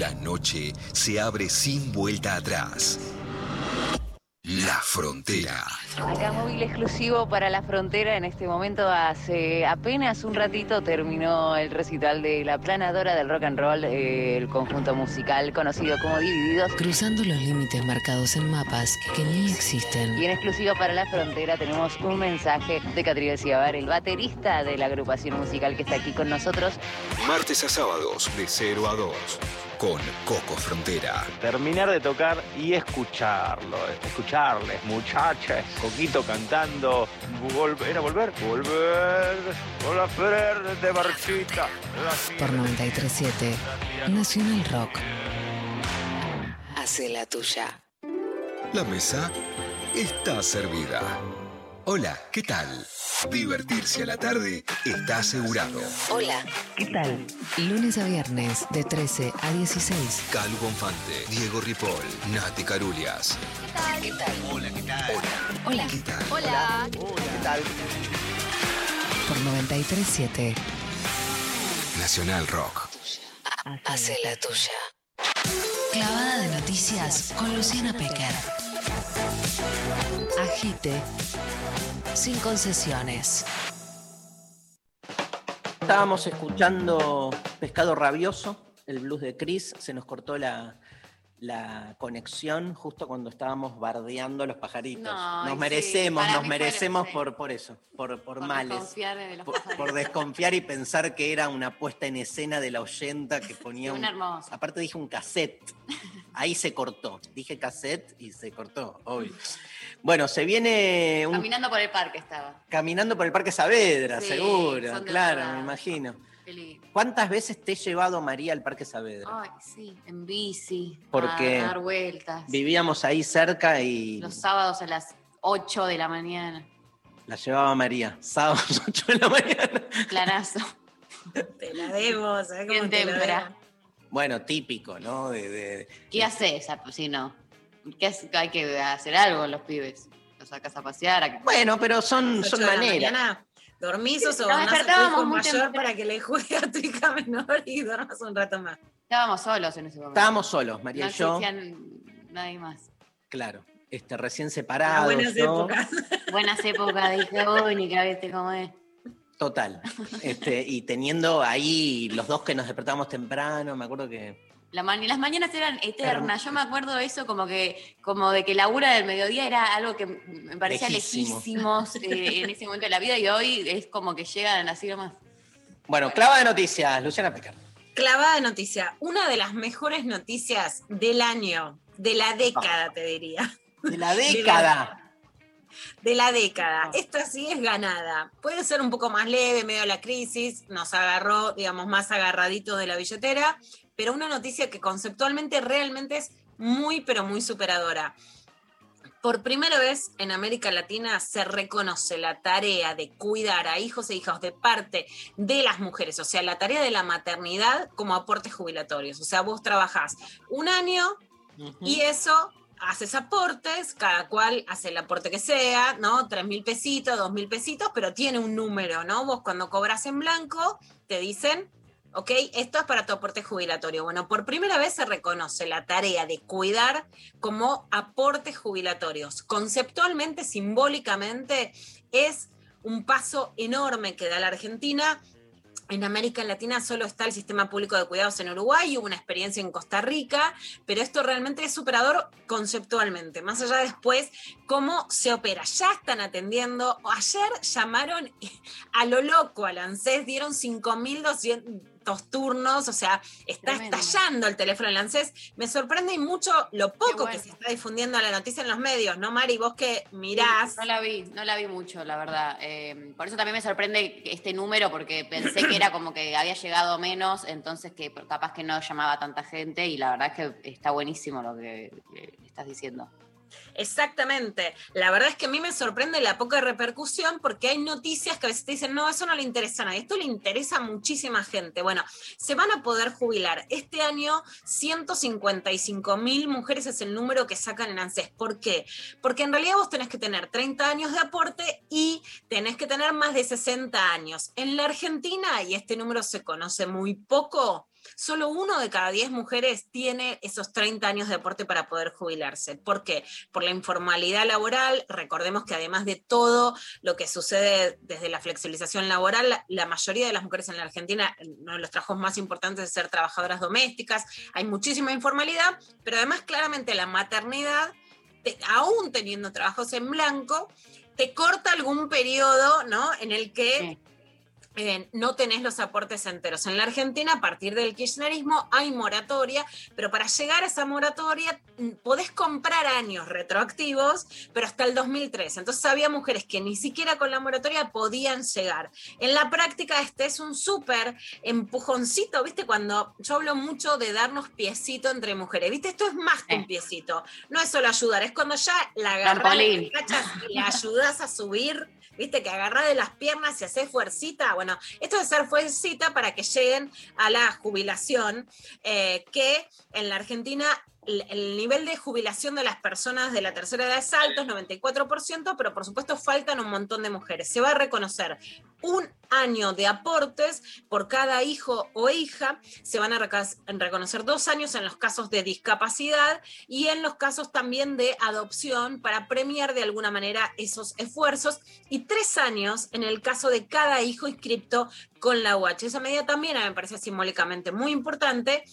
La noche se abre sin vuelta atrás. La frontera. Acá móvil exclusivo para la frontera. En este momento, hace apenas un ratito, terminó el recital de la planadora del rock and roll, eh, el conjunto musical conocido como Divididos. Cruzando los límites marcados en mapas que ni existen. Y en exclusivo para la frontera tenemos un mensaje de Catriel Ciabar, el baterista de la agrupación musical que está aquí con nosotros. Martes a sábados de 0 a 2 con Coco Frontera. Terminar de tocar y escucharlo, escucharles, muchachas, Coquito cantando, vol- ¿era volver? Volver, hola Ferrer de Barchita. Por 937 Nacional Rock. Hace la tuya. La mesa está servida. Hola, ¿qué tal? Divertirse a la tarde está asegurado. Hola. ¿Qué tal? Lunes a viernes de 13 a 16. Calu Bonfante, Diego Ripoll, Nati Carulias. ¿Qué tal? Hola, ¿qué tal? Hola. Hola. ¿Qué tal? Hola. ¿Qué tal? Por 937 Nacional Rock. Hace la tuya. Clavada de noticias con Luciana Pecker. Agite. Sin concesiones. Estábamos escuchando Pescado Rabioso, el blues de Chris. Se nos cortó la, la conexión justo cuando estábamos bardeando a los pajaritos. No, nos merecemos, nos merecemos por, por eso, por, por, Por males. desconfiar de los Por, por desconfiar y pensar que era una puesta en escena de la oyenta que ponía Sí, un. una hermosa. Aparte dije un cassette. Ahí se cortó. Dije cassette y se cortó, obvio. Bueno, se viene un Caminando por el parque estaba. Caminando por el Parque Saavedra, Sí, seguro, claro, me imagino. ¿Cuántas veces te he llevado María al Parque Saavedra? Ay, sí, en bici. Porque A dar vueltas. Vivíamos ahí cerca y Los sábados a las 8 de la mañana. la llevaba María. Sábados 8 de la mañana. Planazo. Te la debo, ¿sabes cómo Bien te la tempra. debo? Bueno, típico, ¿no? De, de- ¿Qué haces ah, si no? ¿Qué hace- hay que hacer algo los pibes. Los sacas a pasear. a que- Bueno, pero son, son maneras. ¿Dormís o Nos despertábamos mayor temprano. para que le juegue a tu hija menor y duermas un rato más? Estábamos solos en ese momento. Estábamos solos, María no y yo. nadie más. Claro, este, recién Ah, separados. buenas ¿no? épocas. Buenas épocas, dije, uy, ni que viste cómo es. Total. Este, y teniendo ahí los dos que nos despertábamos temprano, me acuerdo que. La ma- las mañanas eran eternas. Yo me acuerdo de eso como que, como de que la hora del mediodía era algo que me parecía Lejísimo. lejísimos eh, en ese momento de la vida y hoy es como que llegan así nomás. Bueno, clava de noticias, Luciana Pecar. Clavada de noticia. Una de las mejores noticias del año, de la década, te diría. De la década. De la década. Esta sí es ganada. Puede ser un poco más leve, medio de la crisis. Nos agarró, digamos, más agarraditos de la billetera. Pero una noticia que conceptualmente realmente es muy, pero muy superadora. Por primera vez en América Latina se reconoce la tarea de cuidar a hijos e hijas de parte de las mujeres, o sea, la tarea de la maternidad como aportes jubilatorios. O sea, vos trabajás un año y eso haces aportes, cada cual hace el aporte que sea, ¿no? Tres mil pesitos, dos mil pesitos, pero tiene un número, ¿no? Vos cuando cobras en blanco te dicen, ok, esto es para tu aporte jubilatorio. Bueno, por primera vez se reconoce la tarea de cuidar como aportes jubilatorios. Conceptualmente, simbólicamente, es un paso enorme que da la Argentina. En América Latina solo está el sistema público de cuidados en Uruguay, hubo una experiencia en Costa Rica, pero esto realmente es superador conceptualmente, más allá de después cómo se opera. Ya están atendiendo, ayer llamaron a lo loco al ANSES, dieron 5.200 turnos, o sea, está Tremendo. estallando el teléfono del ANSES. Me sorprende y mucho lo poco que se está difundiendo la noticia en los medios, ¿no, Mari? Vos que mirás. No la vi, no la vi mucho, la verdad. Eh, por eso también me sorprende este número, porque pensé que era como que había llegado menos, entonces que capaz que no llamaba tanta gente, y la verdad es que está buenísimo lo que estás diciendo. Exactamente. La verdad es que a mí me sorprende la poca repercusión porque hay noticias que a veces te dicen, no, eso no le interesa a nadie, esto le interesa a muchísima gente. Bueno, se van a poder jubilar. Este año 155 mil mujeres es el número que sacan en ANSES. ¿Por qué? Porque en realidad vos tenés que tener 30 años de aporte y tenés que tener más de 60 años. En la Argentina, y este número se conoce muy poco, solo uno de cada 10 mujeres tiene esos 30 años de aporte para poder jubilarse. ¿Por qué? Por la informalidad laboral. Recordemos que además de todo lo que sucede desde la flexibilización laboral, la, mayoría de las mujeres en la Argentina, uno de los trabajos más importantes es ser trabajadoras domésticas. Hay muchísima informalidad, pero además claramente la maternidad, te- aún teniendo trabajos en blanco, te corta algún periodo, ¿no? En el que eh, no tenés los aportes enteros. En la Argentina, a partir del kirchnerismo, hay moratoria, pero para llegar a esa moratoria mm, podés comprar años retroactivos, pero hasta el 2003. Entonces había mujeres que ni siquiera con la moratoria podían llegar. En la práctica este es un súper empujoncito, ¿viste? Cuando yo hablo mucho de darnos piecito entre mujeres, ¿viste? Esto es más que un piecito. No es solo ayudar, es cuando ya la Trampolín. la cachas y la ayudas a subir viste, que agarrás de las piernas y haces fuercita. Bueno, esto de ser fuercita para que lleguen a la jubilación, eh, que en la Argentina el, el nivel de jubilación de las personas de la tercera edad es alto, es 94%, pero por supuesto faltan un montón de mujeres. Se va a reconocer un año de aportes por cada hijo o hija, se van a reconocer dos años en los casos de discapacidad y en los casos también de adopción para premiar de alguna manera esos esfuerzos y tres años en el caso de cada hijo inscripto con la UH. Esa medida también me parece simbólicamente muy importante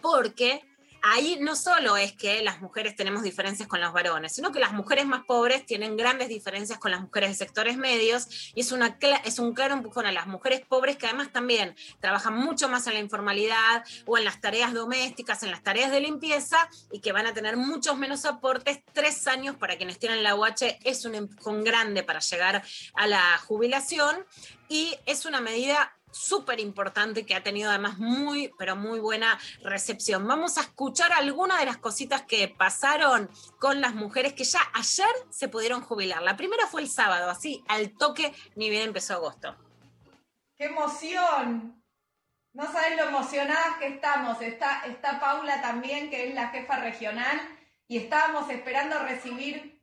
porque ahí no solo es que las mujeres tenemos diferencias con los varones, sino que las mujeres más pobres tienen grandes diferencias con las mujeres de sectores medios y es, una, es un claro empujón a las mujeres pobres que además también trabajan mucho más en la informalidad o en las tareas domésticas, en las tareas de limpieza y que van a tener muchos menos aportes. Tres años para quienes tienen la UH es un empujón grande para llegar a la jubilación y es una medida súper importante que ha tenido además muy, pero muy buena recepción. Vamos a escuchar algunas de las cositas que pasaron con las mujeres que ya ayer se pudieron jubilar. La primera fue el sábado, así al toque, ni bien empezó agosto. ¡Qué emoción! No sabes lo emocionadas que estamos. Está, está Paula también, que es la jefa regional, y estábamos esperando recibir,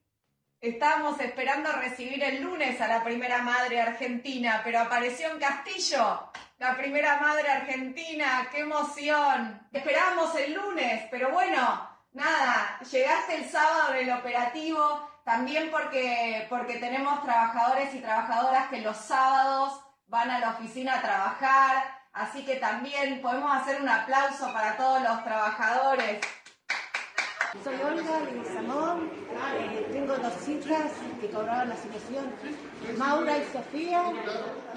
estábamos esperando recibir el lunes a la primera madre argentina, pero apareció en Castillo, la primera madre argentina, qué emoción. Esperábamos el lunes, pero bueno, nada, llegaste el sábado en el operativo, también porque, porque tenemos trabajadores y trabajadoras que los sábados van a la oficina a trabajar, así que también podemos hacer un aplauso para todos los trabajadores. Soy Olga Leguizamón, eh, tengo dos hijas que cobraron la situación, Maura y Sofía,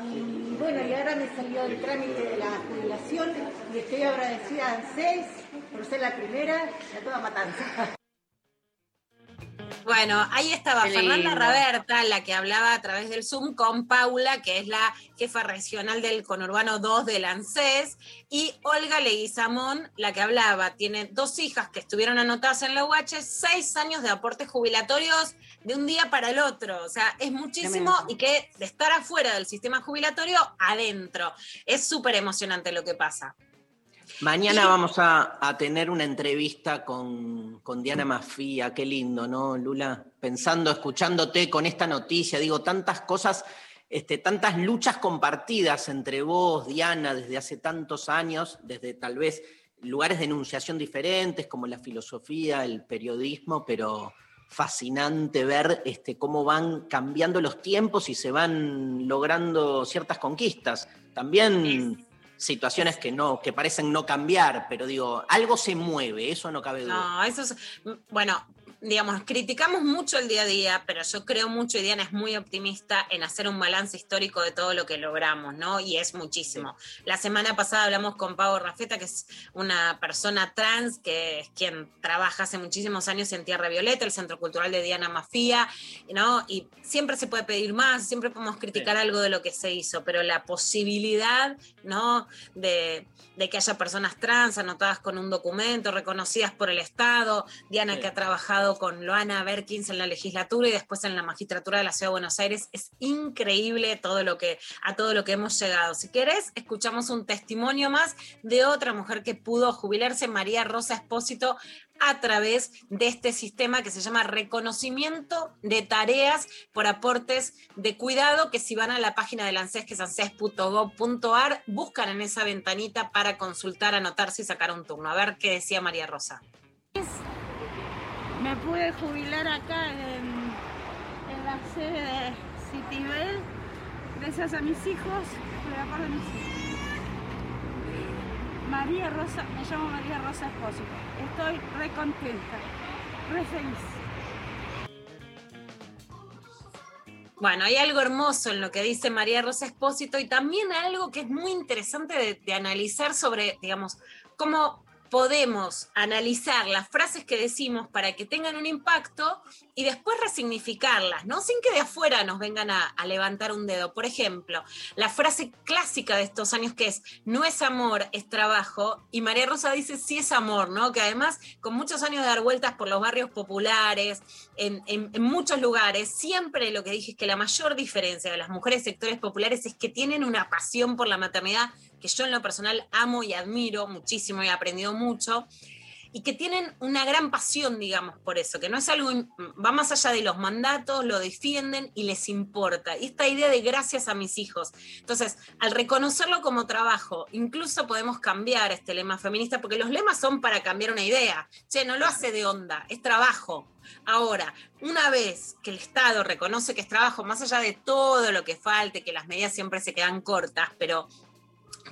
y bueno, y ahora me salió el trámite de la jubilación y estoy agradecida a ANSES por ser la primera de toda matanza. Bueno, ahí estaba Qué Fernanda lindo. Raberta, la que hablaba a través del Zoom con Paula, que es la jefa regional del conurbano 2 del ANSES, y Olga Leguizamón, la que hablaba. Tiene dos hijas que estuvieron anotadas en la UH, seis años de aportes jubilatorios de un día para el otro. O sea, es muchísimo Tremendo. y que de estar afuera del sistema jubilatorio, adentro. Es súper emocionante lo que pasa. Mañana vamos a, a tener una entrevista con, con Diana Mafía, qué lindo, ¿no, Lula? Pensando, escuchándote con esta noticia, digo, tantas cosas, este, tantas luchas compartidas entre vos, Diana, desde hace tantos años, desde tal vez lugares de enunciación diferentes, como la filosofía, el periodismo, pero fascinante ver este, cómo van cambiando los tiempos y se van logrando ciertas conquistas. También situaciones que no, que parecen no cambiar, pero digo, algo se mueve, eso no cabe duda. Eso es, bueno, digamos, criticamos mucho el día a día, pero yo creo mucho, y Diana es muy optimista en hacer un balance histórico de todo lo que logramos, ¿no? Y es muchísimo. La semana pasada hablamos con Pau Rafeta, que es una persona trans, que es quien trabaja hace muchísimos años en Tierra Violeta, el Centro Cultural de Diana Mafía, ¿no? Y siempre se puede pedir más, siempre podemos criticar algo de lo que se hizo, pero la posibilidad, ¿no? De, de que haya personas trans anotadas con un documento, reconocidas por el Estado, Diana Sí. que ha trabajado con Loana Berkins en la legislatura y después en la magistratura de la Ciudad de Buenos Aires. Es increíble todo lo que, a todo lo que hemos llegado. Si querés, escuchamos un testimonio más de otra mujer que pudo jubilarse, María Rosa Espósito, a través de este sistema que se llama reconocimiento de tareas por aportes de cuidado, que si van a la página del ANSES, que es anses.gov.ar, buscan en esa ventanita para consultar, anotarse y sacar un turno. A ver qué decía María Rosa. Me pude jubilar acá en, en la sede de Citibel, gracias a mis hijos, por el aporte de mis hijos. María Rosa, me llamo María Rosa Espósito. Estoy re contenta, re feliz. Bueno, hay algo hermoso en lo que dice María Rosa Espósito y también algo que es muy interesante de analizar sobre, digamos, cómo podemos analizar las frases que decimos para que tengan un impacto y después resignificarlas, ¿no? Sin que de afuera nos vengan a, levantar un dedo. Por ejemplo, la frase clásica de estos años que es, no es amor, es trabajo, y María Rosa dice, sí es amor, ¿no? Que además, con muchos años de dar vueltas por los barrios populares, en, en muchos lugares, siempre lo que dije es que la mayor diferencia de las mujeres sectores populares es que tienen una pasión por la maternidad que yo en lo personal amo y admiro muchísimo y he aprendido mucho, y que tienen una gran pasión, digamos, por eso, que no es algo, va más allá de los mandatos, lo defienden y les importa. Y esta idea de gracias a mis hijos. Entonces, al reconocerlo como trabajo, incluso podemos cambiar este lema feminista, porque los lemas son para cambiar una idea. Che, no lo hace de onda, es trabajo. Ahora, una vez que el Estado reconoce que es trabajo, más allá de todo lo que falte, que las medidas siempre se quedan cortas, pero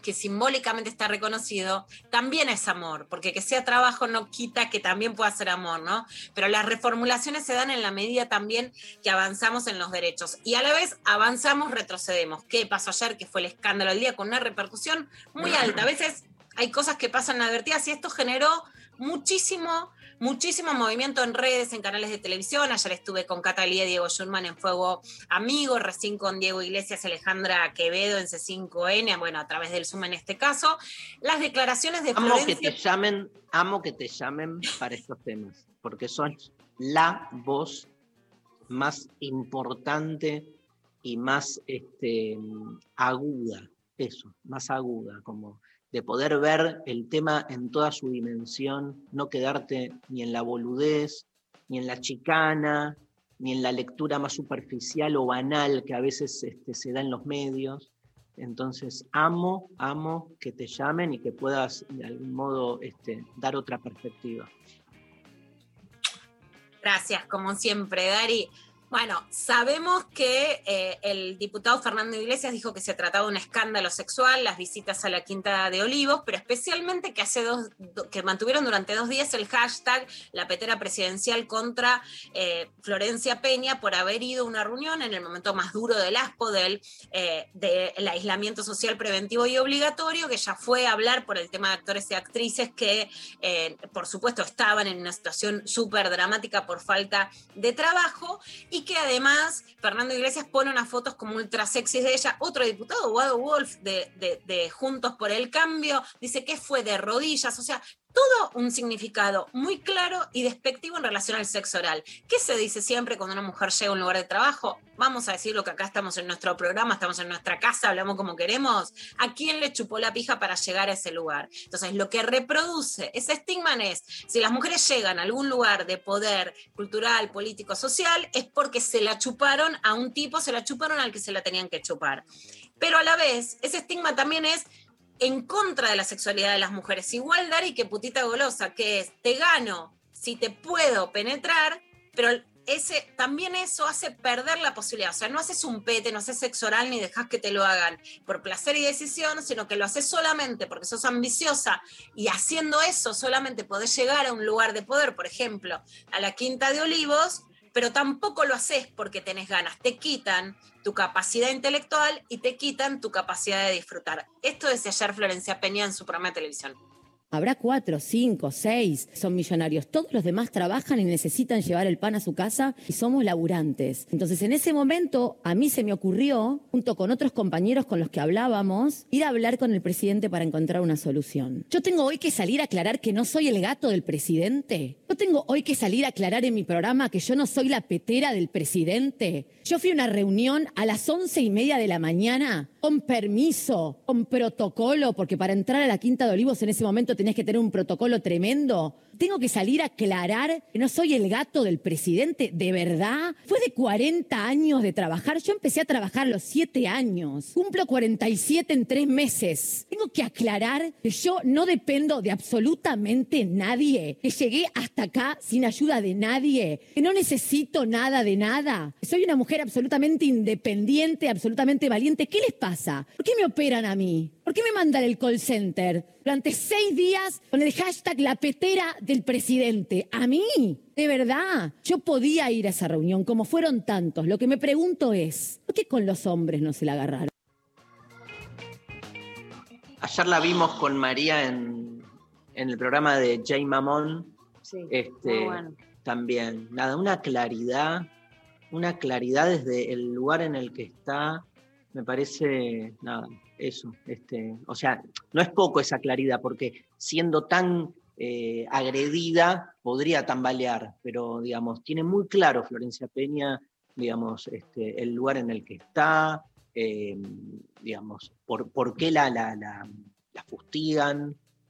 que simbólicamente está reconocido, también es amor, porque que sea trabajo no quita que también pueda ser amor, ¿no? Pero las reformulaciones se dan en la medida también que avanzamos en los derechos y a la vez avanzamos, retrocedemos. ¿Qué pasó ayer? Que fue el escándalo del día con una repercusión muy alta. A veces hay cosas que pasan inadvertidas y esto generó muchísimo muchísimo movimiento en redes, en canales de televisión. Ayer estuve con Catalía y Diego Schulman en Fuego Amigo, recién con Diego Iglesias Alejandra Quevedo en C5N, bueno, a través del Zoom en este caso. Las declaraciones de amo Florencia... que te llamen, amo que te llamen para estos temas, porque son la voz más importante y más este, aguda, eso, más aguda, como de poder ver el tema en toda su dimensión, no quedarte ni en la boludez, ni en la chicana, ni en la lectura más superficial o banal que a veces este, se da en los medios. Entonces, amo, amo que te llamen y que puedas de algún modo este, dar otra perspectiva. Gracias, como siempre, Dari. Bueno, sabemos que eh, el diputado Fernando Iglesias dijo que se trataba de un escándalo sexual, las visitas a la Quinta de Olivos, pero especialmente que hace dos, que mantuvieron durante dos días el hashtag la petera presidencial contra eh, Florencia Peña por haber ido a una reunión en el momento más duro del ASPO del eh, de aislamiento social preventivo y obligatorio, que ya fue a hablar por el tema de actores y actrices que, eh, por supuesto, estaban en una situación súper dramática por falta de trabajo y que además Fernando Iglesias pone unas fotos como ultra sexys de ella. Otro diputado, Wado Wolf, de, de, de Juntos por el Cambio, dice que fue de rodillas, o sea, todo un significado muy claro y despectivo en relación al sexo oral. ¿Qué se dice siempre cuando una mujer llega a un lugar de trabajo? Vamos a decir lo que acá estamos en nuestro programa, estamos en nuestra casa, hablamos como queremos. ¿A quién le chupó la pija para llegar a ese lugar? Entonces, lo que reproduce ese estigma es, si las mujeres llegan a algún lugar de poder cultural, político, social, es porque se la chuparon a un tipo, se la chuparon al que se la tenían que chupar. Pero a la vez, ese estigma también es en contra de la sexualidad de las mujeres. Igual Dari que putita golosa, que es te gano si te puedo penetrar, pero ese, también eso hace perder la posibilidad. O sea, no haces un pete, no haces sexo oral ni dejas que te lo hagan por placer y decisión, sino que lo haces solamente porque sos ambiciosa y haciendo eso solamente podés llegar a un lugar de poder, por ejemplo, a la Quinta de Olivos, pero tampoco lo haces porque tenés ganas. Te quitan tu capacidad intelectual y te quitan tu capacidad de disfrutar. Esto decía ayer Florencia Peña en su programa de televisión. Habrá cuatro, cinco, seis, son millonarios. Todos los demás trabajan y necesitan llevar el pan a su casa y somos laburantes. Entonces, en ese momento, a mí se me ocurrió, junto con otros compañeros con los que hablábamos, ir a hablar con el presidente para encontrar una solución. Yo tengo hoy que salir a aclarar que no soy el gato del presidente. Yo tengo hoy que salir a aclarar en mi programa que yo no soy la petera del presidente. Yo fui a una reunión a las once y media de la mañana con permiso, con protocolo, porque para entrar a la Quinta de Olivos en ese momento tenías que tener un protocolo tremendo. Tengo que salir a aclarar que no soy el gato del presidente, ¿de verdad? Fue de 40 años de trabajar. Yo empecé a trabajar a los 7 años. Cumplo 47 en 3 meses. Tengo que aclarar que yo no dependo de absolutamente nadie. Que llegué hasta acá sin ayuda de nadie. Que no necesito nada de nada. Soy una mujer absolutamente independiente, absolutamente valiente. ¿Qué les pasa? ¿Por qué me operan a mí? ¿Por qué me mandan el call center? Durante seis días con el hashtag la petera del presidente. A mí, de verdad, yo podía ir a esa reunión, como fueron tantos. Lo que me pregunto es, ¿por qué con los hombres no se la agarraron? Ayer la vimos con María en, en el programa de Jay Mamón. Sí, Este, muy bueno. También, nada, una claridad, una claridad desde el lugar en el que está, me parece, nada, eso. Este, o sea, no es poco esa claridad, porque siendo tan eh, agredida podría tambalear, pero digamos, tiene muy claro Florencia Peña, digamos, este, el lugar en el que está, eh, digamos, por, por qué la, la, la- la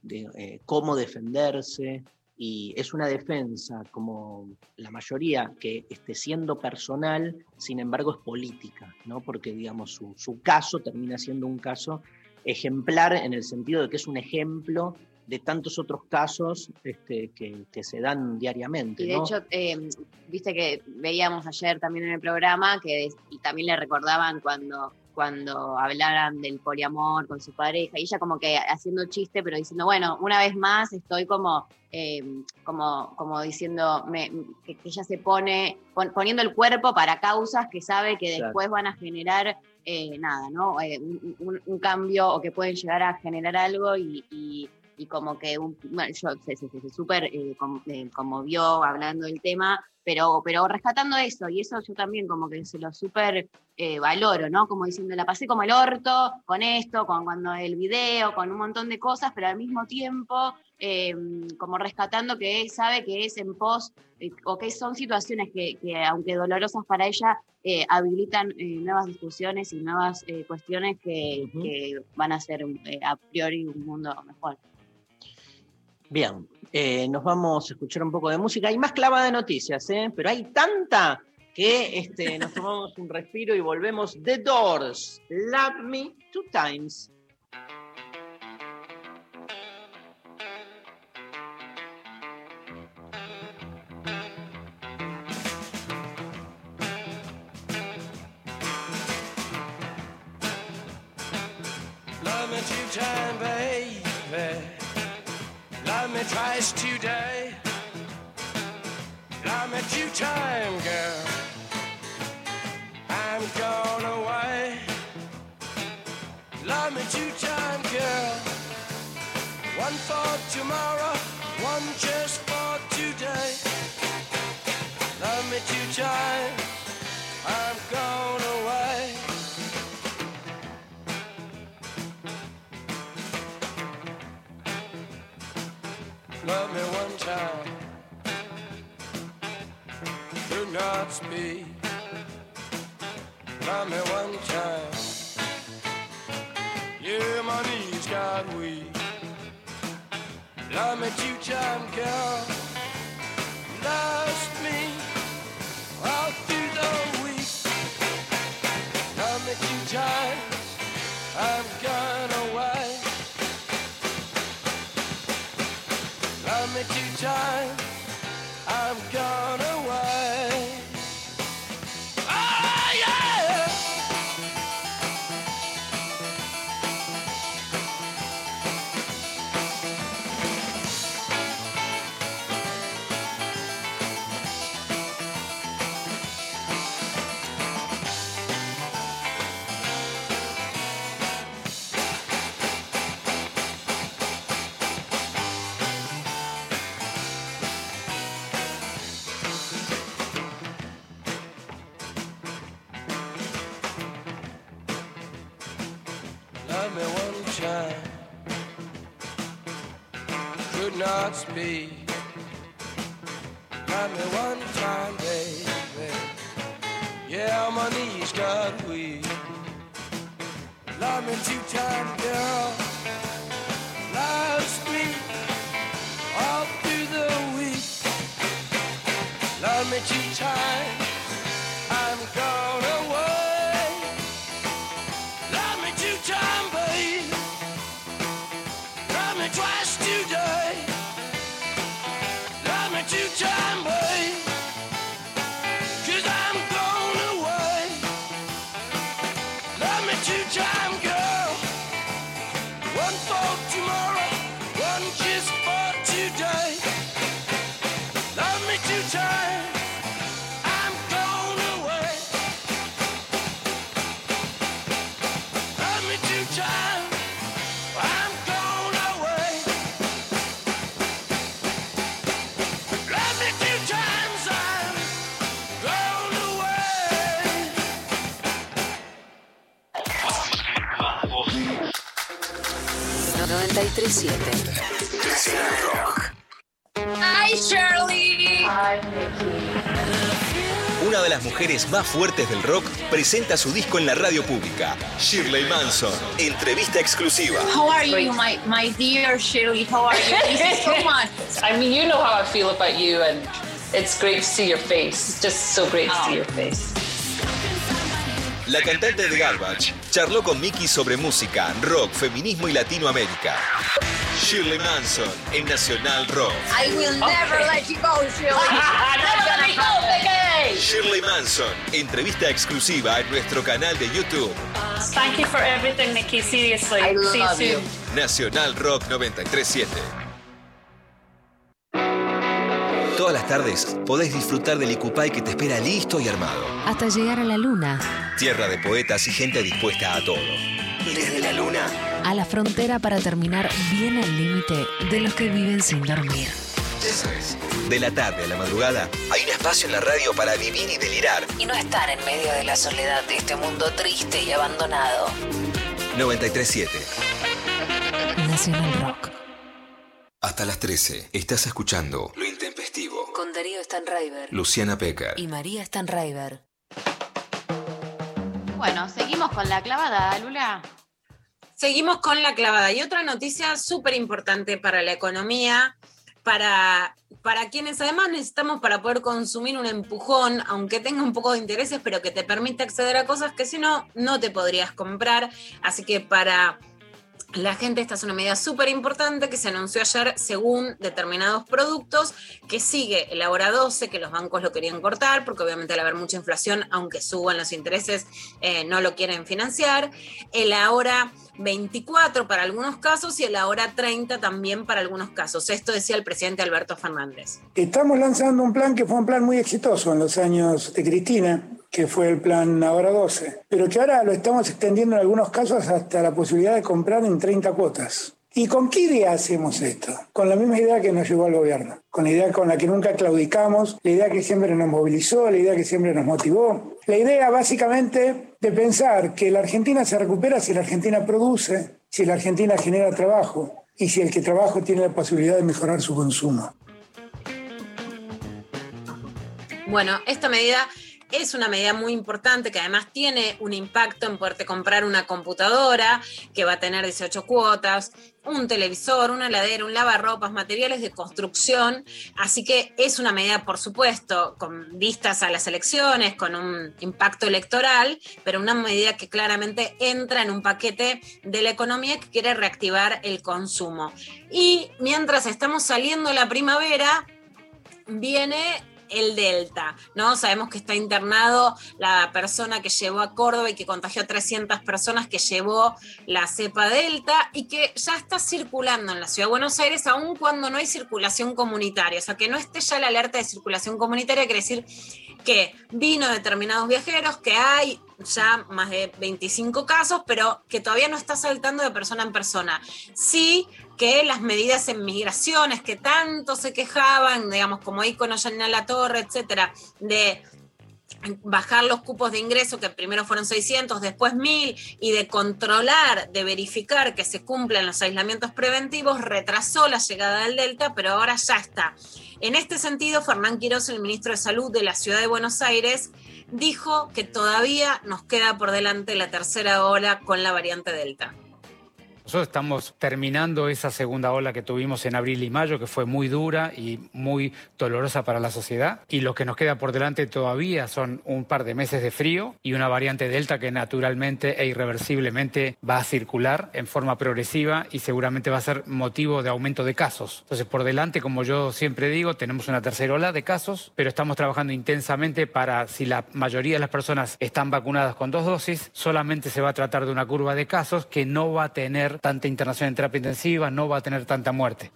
de, eh, cómo defenderse, y es una defensa, como la mayoría, que esté siendo personal, sin embargo es política, ¿no? porque digamos, su, su caso termina siendo un caso ejemplar en el sentido de que es un ejemplo de tantos otros casos este, que, que se dan diariamente. Y de ¿no? hecho, eh, viste que veíamos ayer también en el programa que y también le recordaban cuando, cuando hablaran del poliamor con su pareja, y ella como que haciendo chiste, pero diciendo, bueno, una vez más estoy como, eh, como, como diciendo me- que, que ella se pone, pon- poniendo el cuerpo para causas que sabe que Claro. después van a generar eh, nada, ¿no? Eh, un, un- un cambio o que pueden llegar a generar algo y, y- y como que un, bueno, yo se, se, se- súper eh, eh, conmovió hablando del tema, pero, pero rescatando eso, y eso yo también como que se lo súper eh, valoro, ¿no? Como diciendo, la pasé como el orto con esto, con cuando el video, con un montón de cosas, pero al mismo tiempo eh, como rescatando que él sabe que es en pos, o que son situaciones que, que, aunque dolorosas para ella, habilitan nuevas discusiones y nuevas cuestiones que, que van a eh, a priori un mundo mejor. Bien, eh, nos vamos a escuchar un poco de música. Hay más clavada de noticias, ¿eh? pero hay tanta que este, nos tomamos un respiro y volvemos. The Doors, Love Me Two Times. Love me two time, baby. Love me twice today. Love me two time, girl. I'm gone away. Love me two time, girl. One for tomorrow, one just for today. Love me two time. Speak. Love me one time. Yeah, my knees got weak. Love me two time, girl. Lost más fuertes del rock presenta su disco en la radio pública. Shirley Manson. Entrevista exclusiva. How are you, my, my dear Shirley? How are you? Thank you so much. I mean, you know how I feel about you, and it's great to see your face. It's just so great to see your face. La cantante de Garbage charló con Mickey sobre música, rock, feminismo y Latinoamérica. Shirley Manson en Nacional Rock. I will never let you go, Shirley. never let me go. Shirley Manson. Entrevista exclusiva en nuestro canal de YouTube. Thank you for everything, Nikki. Seriously. I See love you you. soon. Nacional Rock 937. Todas las tardes podés disfrutar del Icupay que te espera listo y armado. Hasta llegar a la luna. Tierra de poetas y gente dispuesta a todo. Desde la luna. A la frontera para terminar bien al límite de los que viven sin dormir. Ya sabes. De la tarde a la madrugada hay un espacio en la radio para vivir y delirar. Y no estar en medio de la soledad de este mundo triste y abandonado. 937. Nacional Rock. Hasta las 13 estás escuchando Lo Intempestivo. Con Darío Stanraiver. Luciana Pecker. Y María Stanraiver. Bueno, seguimos con la clavada, Lula. Seguimos con la clavada. Y otra noticia súper importante para la economía, para, para quienes además necesitamos para poder consumir un empujón, aunque tenga un poco de intereses, pero que te permite acceder a cosas que si no, no te podrías comprar. Así que para la gente, esta es una medida súper importante que se anunció ayer según determinados productos, que sigue el ahora 12, que los bancos lo querían cortar, porque obviamente al haber mucha inflación, aunque suban los intereses, eh, no lo quieren financiar. El ahora 24 para algunos casos y el ahora 30 también para algunos casos. Esto decía el presidente Alberto Fernández. Estamos lanzando un plan que fue un plan muy exitoso en los años de Cristina, que fue el plan Ahora 12, pero que ahora lo estamos extendiendo en algunos casos hasta la posibilidad de comprar en 30 cuotas. ¿Y con qué idea hacemos esto? Con la misma idea que nos llevó al gobierno, con la idea con la que nunca claudicamos, la idea que siempre nos movilizó, la idea que siempre nos motivó. La idea básicamente de pensar que la Argentina se recupera si la Argentina produce, si la Argentina genera trabajo y si el que trabaja tiene la posibilidad de mejorar su consumo. Bueno, esta medida es una medida muy importante que además tiene un impacto en poderte comprar una computadora que va a tener 18 cuotas, un televisor, una heladera, un lavarropas, materiales de construcción. Así que es una medida, por supuesto, con vistas a las elecciones, con un impacto electoral, pero una medida que claramente entra en un paquete de la economía que quiere reactivar el consumo. Y mientras estamos saliendo la primavera, viene el Delta, ¿no? Sabemos que está internado la persona que llevó a Córdoba y que contagió a 300 personas que llevó la cepa Delta y que ya está circulando en la ciudad de Buenos Aires, aun cuando no hay circulación comunitaria. O sea, que no esté ya la alerta de circulación comunitaria, quiere decir que vino determinados viajeros, que hay ya más de 25 casos, pero que todavía no está saltando de persona en persona. Sí que las medidas en migraciones que tanto se quejaban, digamos, como ícono Janina La Torre, etcétera, de bajar los cupos de ingreso, que primero fueron 600, después 1000, y de controlar, de verificar que se cumplen los aislamientos preventivos, retrasó la llegada del Delta, pero ahora ya está. En este sentido, Fernán Quiroz, el ministro de Salud de la Ciudad de Buenos Aires, dijo que todavía nos queda por delante la tercera ola con la variante Delta. Nosotros estamos terminando esa segunda ola que tuvimos en abril y mayo, que fue muy dura y muy dolorosa para la sociedad. Y lo que nos queda por delante todavía son un par de meses de frío y una variante Delta que naturalmente e irreversiblemente va a circular en forma progresiva y seguramente va a ser motivo de aumento de casos. Entonces, por delante, como yo siempre digo, tenemos una tercera ola de casos, pero estamos trabajando intensamente para, si la mayoría de las personas están vacunadas con dos dosis, solamente se va a tratar de una curva de casos que no va a tener tanta internación en terapia intensiva, no va a tener tanta muerte.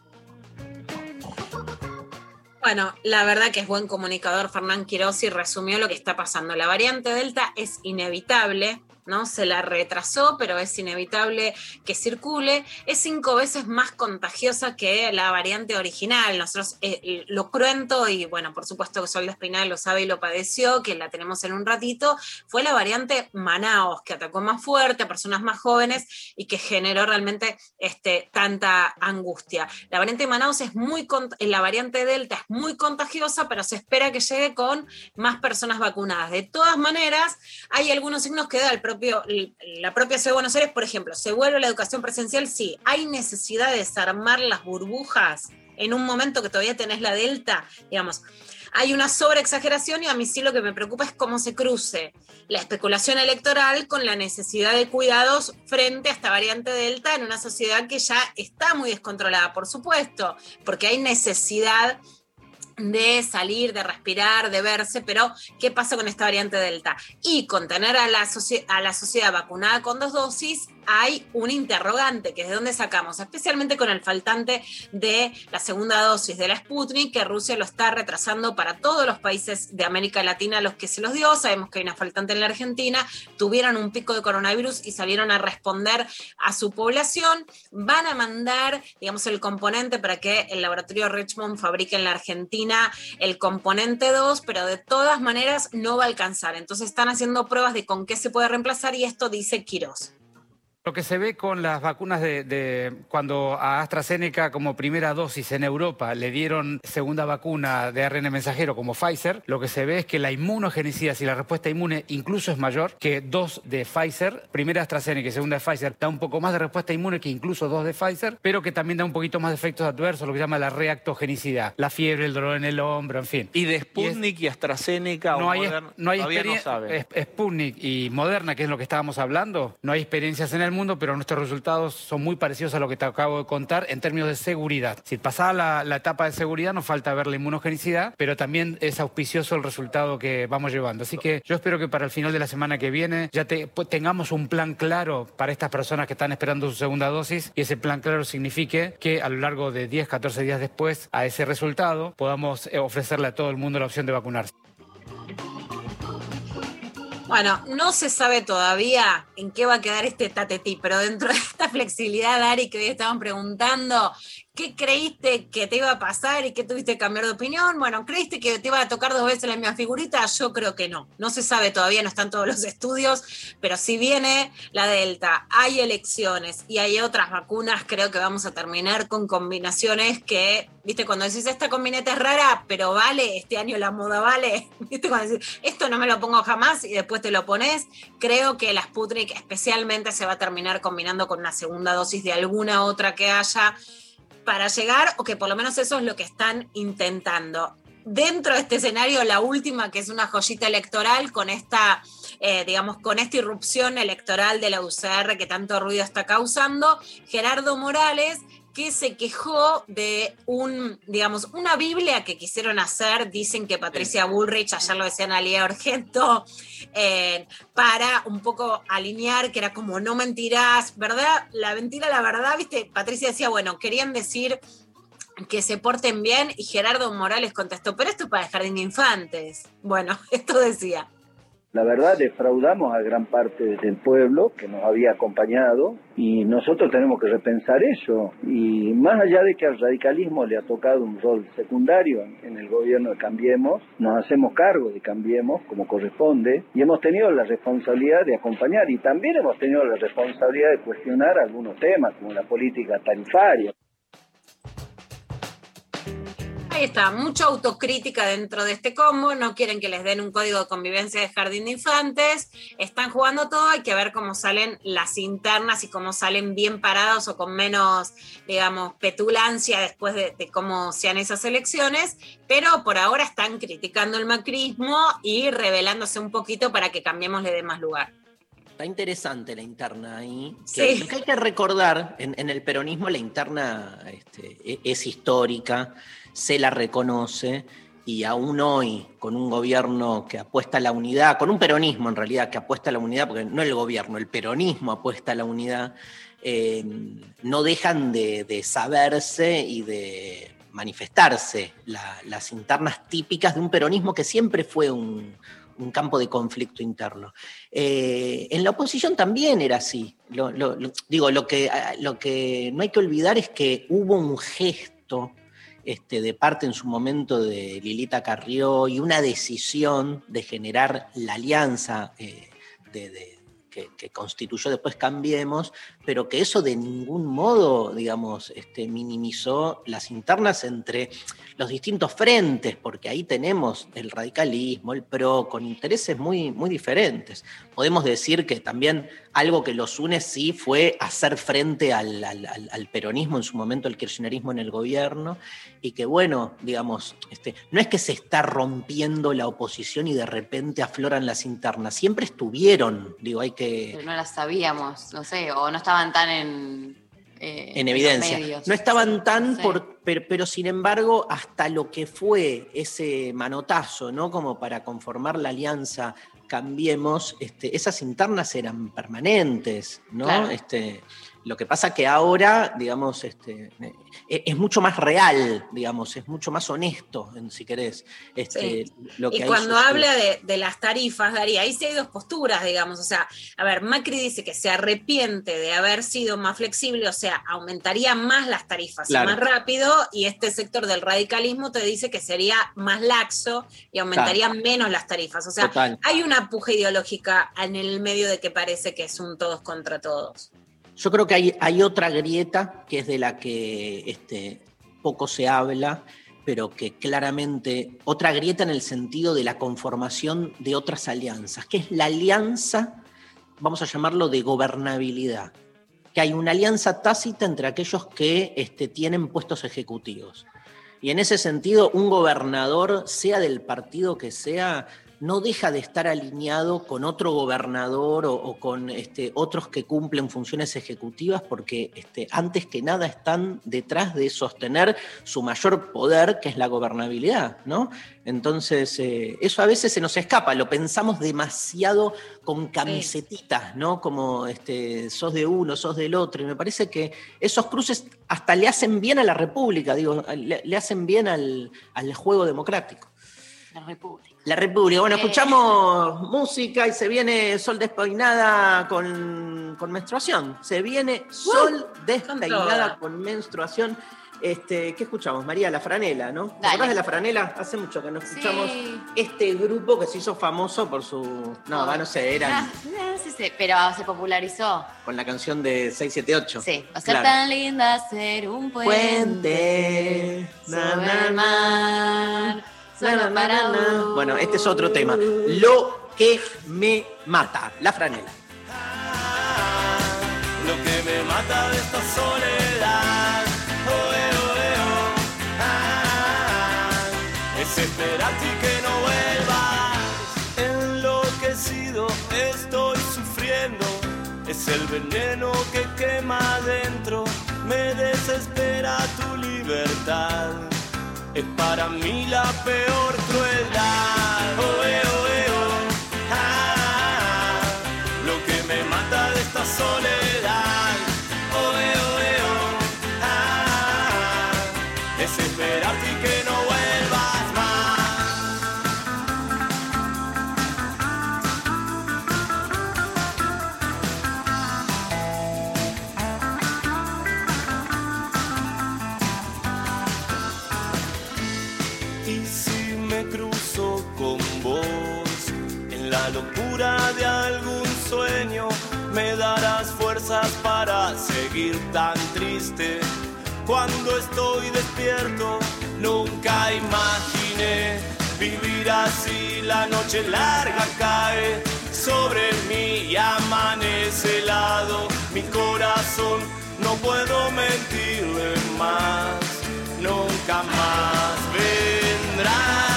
Bueno, la verdad que es buen comunicador Fernán Quiroz y resumió lo que está pasando. La variante Delta es inevitable, ¿no? Se la retrasó, pero es inevitable que circule. Es cinco veces más contagiosa que la variante original. Nosotros eh, lo cruento, y bueno, por supuesto que Sol de Espinal lo sabe y lo padeció, que la tenemos en un ratito, fue la variante Manaos, que atacó más fuerte a personas más jóvenes y que generó realmente este, tanta angustia. La variante Manaos es muy, la variante Delta es muy contagiosa, pero se espera que llegue con más personas vacunadas. De todas maneras, hay algunos signos que da el propio la propia Ciudad de Buenos Aires, por ejemplo, ¿se vuelve la educación presencial? Sí. ¿Hay necesidad de desarmar las burbujas en un momento que todavía tenés la delta? Digamos, hay una sobreexageración y a mí sí lo que me preocupa es cómo se cruce la especulación electoral con la necesidad de cuidados frente a esta variante delta en una sociedad que ya está muy descontrolada, por supuesto, porque hay necesidad salir, de respirar, de verse, pero ¿qué pasa con esta variante Delta? Y con tener a la, a la sociedad vacunada con dos dosis, hay un interrogante, que es de dónde sacamos, especialmente con el faltante de la segunda dosis de la Sputnik, que Rusia lo está retrasando para todos los países de América Latina los que se los dio. Sabemos que hay una faltante en la Argentina, tuvieron un pico de coronavirus y salieron a responder a su población. Van a mandar, digamos, el componente para que el laboratorio Richmond fabrique en la Argentina el componente 2, pero de todas maneras no va a alcanzar. Entonces están haciendo pruebas de con qué se puede reemplazar y esto dice Quirós. Lo que se ve con las vacunas de, cuando a AstraZeneca como primera dosis en Europa le dieron segunda vacuna de ARN mensajero como Pfizer, lo que se ve es que la inmunogenicidad, si la respuesta inmune incluso es mayor que dos de Pfizer, primera AstraZeneca y segunda de Pfizer, da un poco más de respuesta inmune que incluso dos de Pfizer, pero que también da un poquito más de efectos adversos, lo que se llama la reactogenicidad, la fiebre, el dolor en el hombro, en fin. Y de Sputnik y, AstraZeneca no o hay, Moderna, no hay todavía no es- Sputnik y Moderna, que es lo que estábamos hablando, no hay experiencias en el mundo, pero nuestros resultados son muy parecidos a lo que te acabo de contar en términos de seguridad. Si pasada la, etapa de seguridad, nos falta ver la inmunogenicidad, pero también es auspicioso el resultado que vamos llevando. Así que yo espero que para el final de la semana que viene ya pues, tengamos un plan claro para estas personas que están esperando su segunda dosis y ese plan claro signifique que a lo largo de 10, 14 días después a ese resultado podamos eh, ofrecerle a todo el mundo la opción de vacunarse. Bueno, no se sabe todavía en qué va a quedar este tatetí, pero dentro de esta flexibilidad, Ari, que hoy estaban preguntando, ¿qué creíste que te iba a pasar y qué tuviste que cambiar de opinión? Bueno, ¿creíste que te iba a tocar dos veces la misma figurita? Yo creo que no. No se sabe todavía, no están todos los estudios, pero si viene la Delta, hay elecciones y hay otras vacunas, creo que vamos a terminar con combinaciones que, viste, cuando decís esta combineta es rara, pero vale, este año la moda vale, viste, cuando decís esto no me lo pongo jamás y después te lo pones, creo que la Sputnik especialmente se va a terminar combinando con una segunda dosis de alguna otra que haya para llegar, o que por lo menos eso es lo que están intentando. Dentro de este escenario, la última, que es una joyita electoral, con esta, eh, digamos, con esta irrupción electoral de la UCR que tanto ruido está causando, Gerardo Morales, que se quejó de un, digamos, una Biblia que quisieron hacer, dicen que Patricia Bullrich, ayer lo decían a Lía Argento, eh, para un poco alinear, que era como no mentirás, ¿verdad? La mentira, la verdad, viste, Patricia decía, bueno, querían decir que se porten bien y Gerardo Morales contestó, pero esto es para jardín de infantes. Bueno, esto decía. La verdad, defraudamos a gran parte del pueblo que nos había acompañado y nosotros tenemos que repensar eso. Y más allá de que al radicalismo le ha tocado un rol secundario en el gobierno de Cambiemos, nos hacemos cargo de Cambiemos como corresponde y hemos tenido la responsabilidad de acompañar y también hemos tenido la responsabilidad de cuestionar algunos temas como la política tarifaria. Ahí está, mucha autocrítica dentro de este combo, no quieren que les den un código de convivencia de jardín de infantes, están jugando todo, hay que ver cómo salen las internas y cómo salen bien parados o con menos, digamos, petulancia después de, de cómo sean esas elecciones, pero por ahora están criticando el macrismo y revelándose un poquito para que cambiemos le dé más lugar. Está interesante la interna ahí. Sí. Lo que hay que recordar, en, en el peronismo la interna este, e- es histórica, se la reconoce y aún hoy, con un gobierno que apuesta a la unidad, con un peronismo en realidad que apuesta a la unidad, porque no el gobierno, el peronismo apuesta a la unidad, eh, no dejan de, de saberse y de manifestarse la- las internas típicas de un peronismo que siempre fue un, campo de conflicto interno. Eh, en la oposición también era así. Digo, lo que, lo que no hay que olvidar es que hubo un gesto este, de parte en su momento de Lilita Carrió y una decisión de generar la alianza eh, que, que constituyó después Cambiemos, pero que eso de ningún modo, digamos, este, minimizó las internas entre los distintos frentes, porque ahí tenemos el radicalismo, el PRO, con intereses muy, muy diferentes. Podemos decir que también algo que los une sí fue hacer frente al, peronismo en su momento, el kirchnerismo en el gobierno, y que bueno, digamos, este, no es que se está rompiendo la oposición y de repente afloran las internas, siempre estuvieron, digo, hay que... Pero no las sabíamos, no sé, o no estaban tan en. eh, en evidencia. medios. No estaban tan, Sí. por, pero, pero sin embargo, hasta lo que fue ese manotazo, ¿no? Como para conformar la alianza Cambiemos, este, esas internas eran permanentes, ¿no? Claro. Este, lo que pasa que ahora, digamos, este, eh, es mucho más real, digamos, es mucho más honesto, en- si querés. Este, Sí. lo que Y cuando sucede. habla de, de las tarifas, Daría, ahí sí hay dos posturas, digamos. O sea, a ver, Macri dice que se arrepiente de haber sido más flexible, o sea, aumentaría más las tarifas Claro. más rápido, y este sector del radicalismo te dice que sería más laxo y aumentaría menos las tarifas. O sea, Total. hay una puja ideológica en el medio de que parece que es un todos contra todos. Yo creo que hay, otra grieta que es de la que este, poco se habla, pero que claramente, otra grieta en el sentido de la conformación de otras alianzas, que es la alianza, vamos a llamarlo de gobernabilidad, que hay una alianza tácita entre aquellos que este, tienen puestos ejecutivos. Y en ese sentido, un gobernador, sea del partido que sea, no deja de estar alineado con otro gobernador o, o con este, otros que cumplen funciones ejecutivas, porque este, antes que nada están detrás de sostener su mayor poder, que es la gobernabilidad, ¿no? Entonces, eh, eso a veces se nos escapa, lo pensamos demasiado con camisetitas, ¿no? Como este, sos de uno, sos del otro, y me parece que esos cruces hasta le hacen bien a la República, digo, le, le hacen bien al, al juego democrático. La República. La República. Bueno, Eh. escuchamos música y se viene Sol despeinada con, con menstruación. Se viene Sol despeinada toda. con menstruación. Este, ¿Qué escuchamos? María, la franela, ¿no? ¿Te acordás de la franela? Hace mucho que no escuchamos Sí. este grupo que se hizo famoso por su. No, no sé, era Ah, sí, sí, pero se popularizó. con la canción de 678. Sí, va a ser Claro. tan linda ser un puente, Puente. Sobre el mar, Para. Bueno, este es otro tema. Lo que me mata, la franela. Lo que me mata de esta soledad, oh, eh, oh, eh, oh, ah, es esperarte y que no vuelvas. Enloquecido estoy sufriendo, es el veneno que quema adentro, me desespera tu libertad. Es para mí la peor crueldad. Oh, eh, para seguir tan triste. Cuando estoy despierto, nunca imaginé vivir así. La noche larga cae sobre mí y amanece helado. Mi corazón no puedo mentirle más, nunca más vendrá.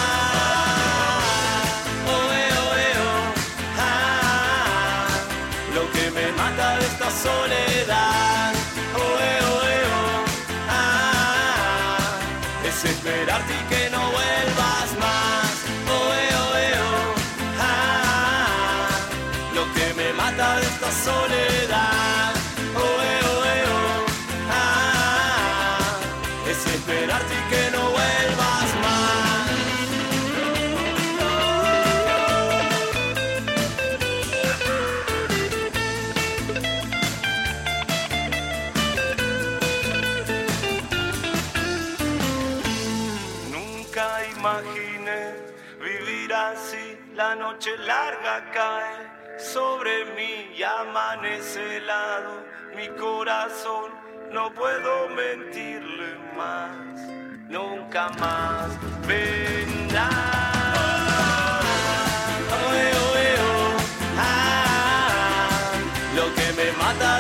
Mata de esta soledad. Oe, oe, oh, ah, es esperarte y que no vuelvas más. Oe, oe, oh, ah, lo que me mata de esta soledad. La noche larga cae sobre mí y amanece helado mi corazón, no puedo mentirle más, nunca más vendrá. Oh, ah,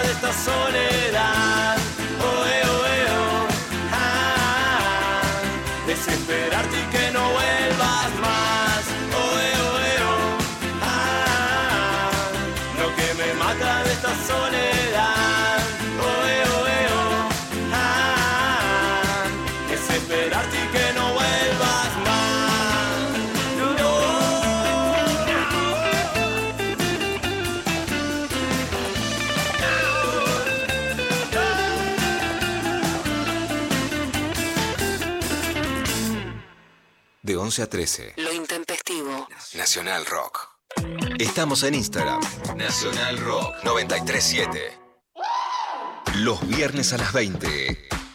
de esta soledad. Oe, oe, oh, ah, desesperarte y que no vuelvas más. De 11 a 13. Lo intempestivo. Nacional Rock. Estamos en Instagram. Nacional Rock 937. Los viernes a las 20.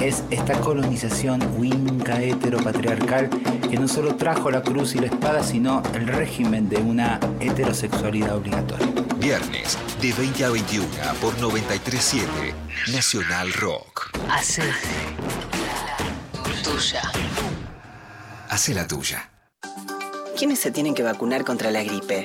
es esta colonización winca heteropatriarcal que no solo trajo la cruz y la espada, sino el régimen de una heterosexualidad obligatoria. Viernes de 20 a 21 por 937 Nacional Rock. Hace tuya. Hace la tuya. ¿Quiénes se tienen que vacunar contra la gripe?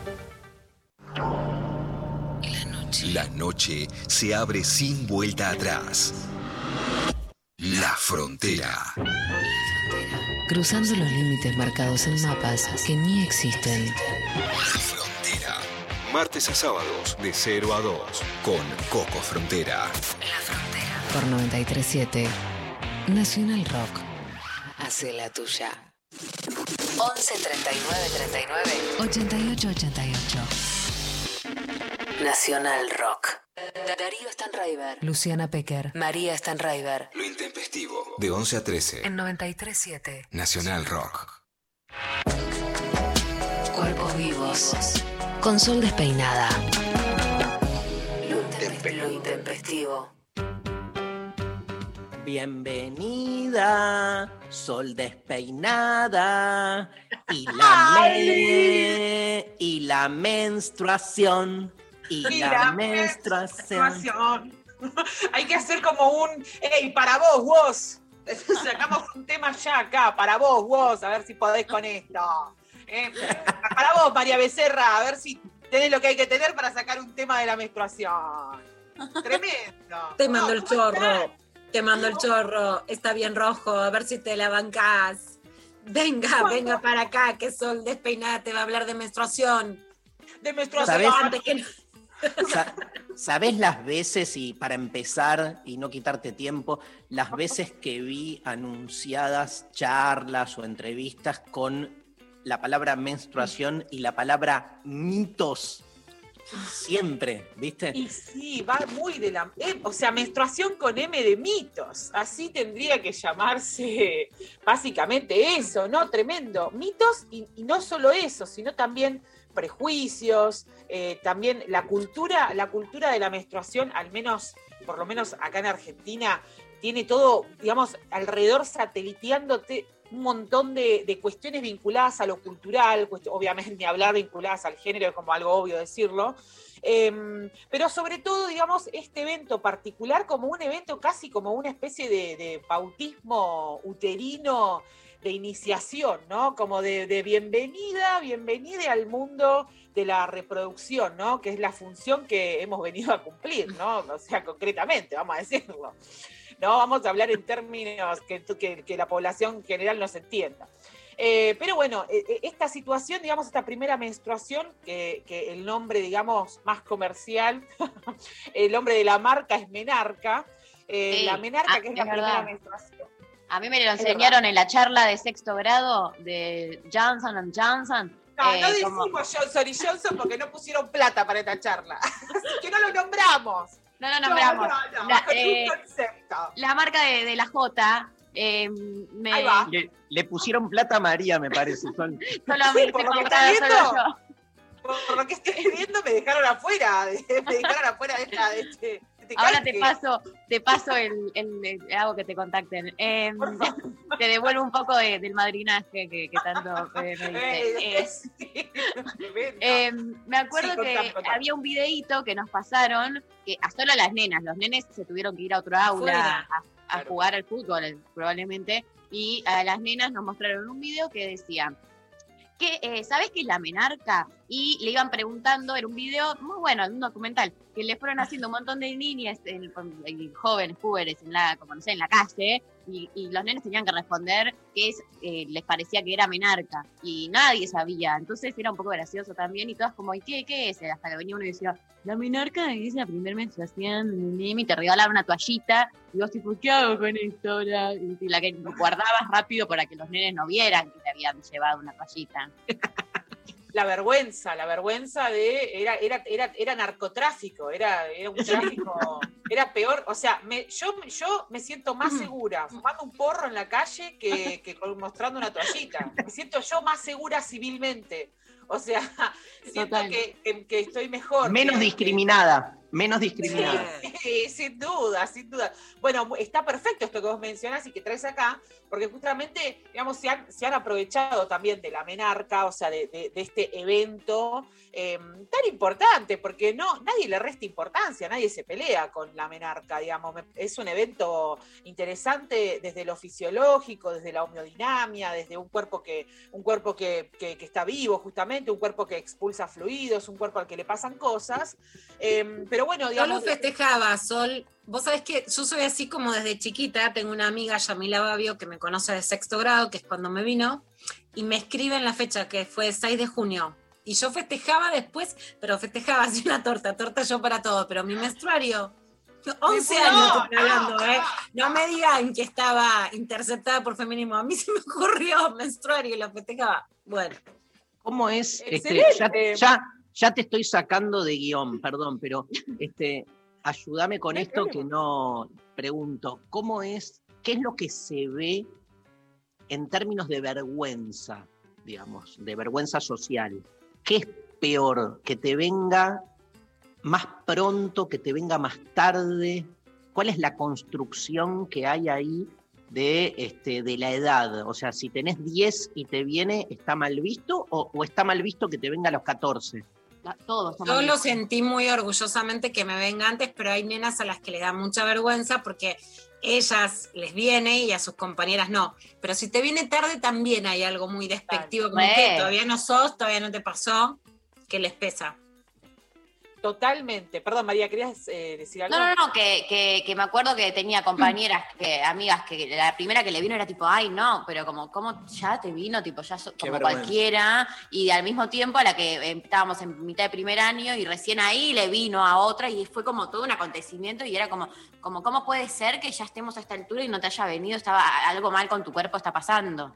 La noche se abre sin vuelta atrás. La frontera. Cruzando los límites marcados en mapas que ni existen. Frontera. Martes a sábados de 0 a 2 con Coco Frontera. Por 937 Nacional Rock. Hace la tuya. 11 39 39 88 88. Nacional Rock. Darío Stanraiver. Luciana Pecker. María Stanraiver. Lo intempestivo. De 11 a 13. En 937. Nacional Rock. Cuerpos vivos. Con sol despeinada. Lo intempestivo. Lo intempestivo. Bienvenida, sol despeinada y la, me- y la menstruación y Y la, la menstruación. menstruación. Hay que hacer como un. ¡Ey, para vos, vos! Sacamos un tema ya acá, para vos, vos, a ver si podés con esto. Eh, para vos, María Becerra, a ver si tenés lo que hay que tener para sacar un tema de la menstruación. Tremendo. Te mando No, el chorro. Te mando el chorro. Está bien rojo. A ver si te la bancás. Venga, venga para acá, que Sol despeinada te va a hablar de menstruación. De ¿Sabés? Antes que no- Sa- ¿Sabés las veces, y para empezar y no quitarte tiempo, las veces que vi anunciadas charlas o entrevistas con la palabra menstruación y la palabra mitos? Siempre, ¿viste? Y sí, va muy de la. eh, o sea, menstruación con M de mitos. Así tendría que llamarse básicamente eso, ¿no? Tremendo. Mitos y no solo eso, sino también prejuicios, eh, también la cultura, la cultura de la menstruación, al menos, por lo menos acá en Argentina, tiene todo, digamos, alrededor sateliteándote un montón de, de cuestiones vinculadas a lo cultural, obviamente hablar vinculadas al género, es como algo obvio decirlo, Em, pero sobre todo, digamos, este evento particular como un evento casi como una especie de, de bautismo uterino de iniciación, ¿no? Como de, de bienvenida, bienvenida al mundo de la reproducción, ¿no? Que es la función que hemos venido a cumplir, ¿no? O sea, concretamente, vamos a decirlo. No vamos a hablar en términos que, que- que la población general nos entienda. Eh, pero bueno, eh, eh, esta situación, digamos, esta primera menstruación, que, que el nombre, digamos, más comercial, el nombre de la marca es Menarca. eh, Sí. La Menarca, Ah, que es es la verdad. primera menstruación. A mí me lo enseñaron en la charla de sexto grado de Johnson Johnson. No, eh, no como- decimos Johnson y Johnson porque no pusieron plata para esta charla. Así que no lo nombramos. No lo nombramos. No, no, no, La, eh, la marca de, de la J. eh, me, Ahí va. Le, le pusieron plata a María, me parece. Sol. Solo Sí, me por estoy lo viendo. yo. Por lo que estoy viendo, me dejaron afuera. Me dejaron afuera de, esta, de este, Ahora te paso, te paso el, el- el- hago que te contacten. Eh, te devuelvo un poco de- del madrinaje que, que tanto eh, me diste. Eh, Eh. Eh, me acuerdo Sí, que contame, había un videíto que nos pasaron, que a solo las nenas, los nenes se tuvieron que ir a otro aula a, jugar al fútbol probablemente, y a las nenas nos mostraron un video que decía, que, eh, ¿sabes qué es la menarca? Y le iban preguntando, era un video muy bueno, un documental, que le fueron haciendo un montón de niñas, en- y jóvenes, púberes, en la, como no sé, en la calle, y, y los nenes tenían que responder que es, eh, les parecía que era menarca, y nadie sabía, entonces era un poco gracioso también, y todas como, ¿y qué, qué es? Hasta que venía uno y decía, la menarca es la primera menstruación, y te regalaban una toallita, y vos tipo, ¿qué hago con esto? ahora?". Y la que guardabas rápido para que los nenes no vieran que te habían llevado una toallita. la vergüenza, la vergüenza de era era era, era narcotráfico, era, era un tráfico, era peor, o sea, me, yo yo me siento más segura fumando un porro en la calle que, que mostrando una toallita. Me siento yo más segura civilmente. O sea, siento que, que- que estoy mejor. Menos que- discriminada. Menos discriminada. Sí, sin duda, sin duda. Bueno, está perfecto esto que vos mencionás y que traes acá, porque justamente, digamos, se han, se han aprovechado también de la menarca, o sea, de, de- de este evento eh, tan importante, porque no, nadie le resta importancia, nadie se pelea con la menarca, digamos. Es un evento interesante desde lo fisiológico, desde la homeodinamia, desde un cuerpo que, un cuerpo que, que- que está vivo, justamente, un cuerpo que expulsa fluidos, un cuerpo al que le pasan cosas. Eh, pero bueno, Yo lo digamos. festejaba, Sol. Vos sabés que yo soy así como desde chiquita. Tengo una amiga, Yamila Babio, que me conoce de sexto grado, que es cuando me vino, y me escribe en la fecha, que fue 6 de junio. Y yo festejaba después, pero festejaba así una torta, torta yo para todo, pero mi menstruario. 11 No, años estoy no, ¿eh? No me digan que estaba interceptada por feminismo. A mí se me ocurrió menstruario y lo festejaba. Bueno. ¿Cómo es? Este, ya, ya, ya te estoy sacando de guion, perdón, pero este, ayúdame con No esto que no pregunto. ¿Cómo es? ¿Qué es lo que se ve en términos de vergüenza, digamos, de vergüenza social? ¿Qué es peor? ¿Que te venga más pronto, que te venga más tarde? ¿Cuál es la construcción que hay ahí de, este, de la edad? O sea, si tenés 10 y te viene, ¿está mal visto o, o está mal visto que te venga a los 14? La- Todos. Yo lo sentí muy orgullosamente que me venga antes, pero hay nenas a las que les da mucha vergüenza porque ellas les viene y a sus compañeras no. Pero si te viene tarde también hay algo muy despectivo, como que todavía no sos, todavía no te pasó, que les pesa. Totalmente. Perdón, María, ¿querías eh, decir algo? No, no, no, que, que, que me acuerdo que tenía compañeras, que, amigas, que la primera que le vino era tipo, ay, no, pero como, ¿cómo ya te vino? Tipo, ya so- como vergüenza. cualquiera. Y al mismo tiempo a la que eh, estábamos en mitad de primer año y recién ahí le vino a otra y fue como todo un acontecimiento y era como, como ¿cómo puede ser que ya estemos a esta altura y no te haya venido? Estaba algo mal con tu cuerpo, está pasando.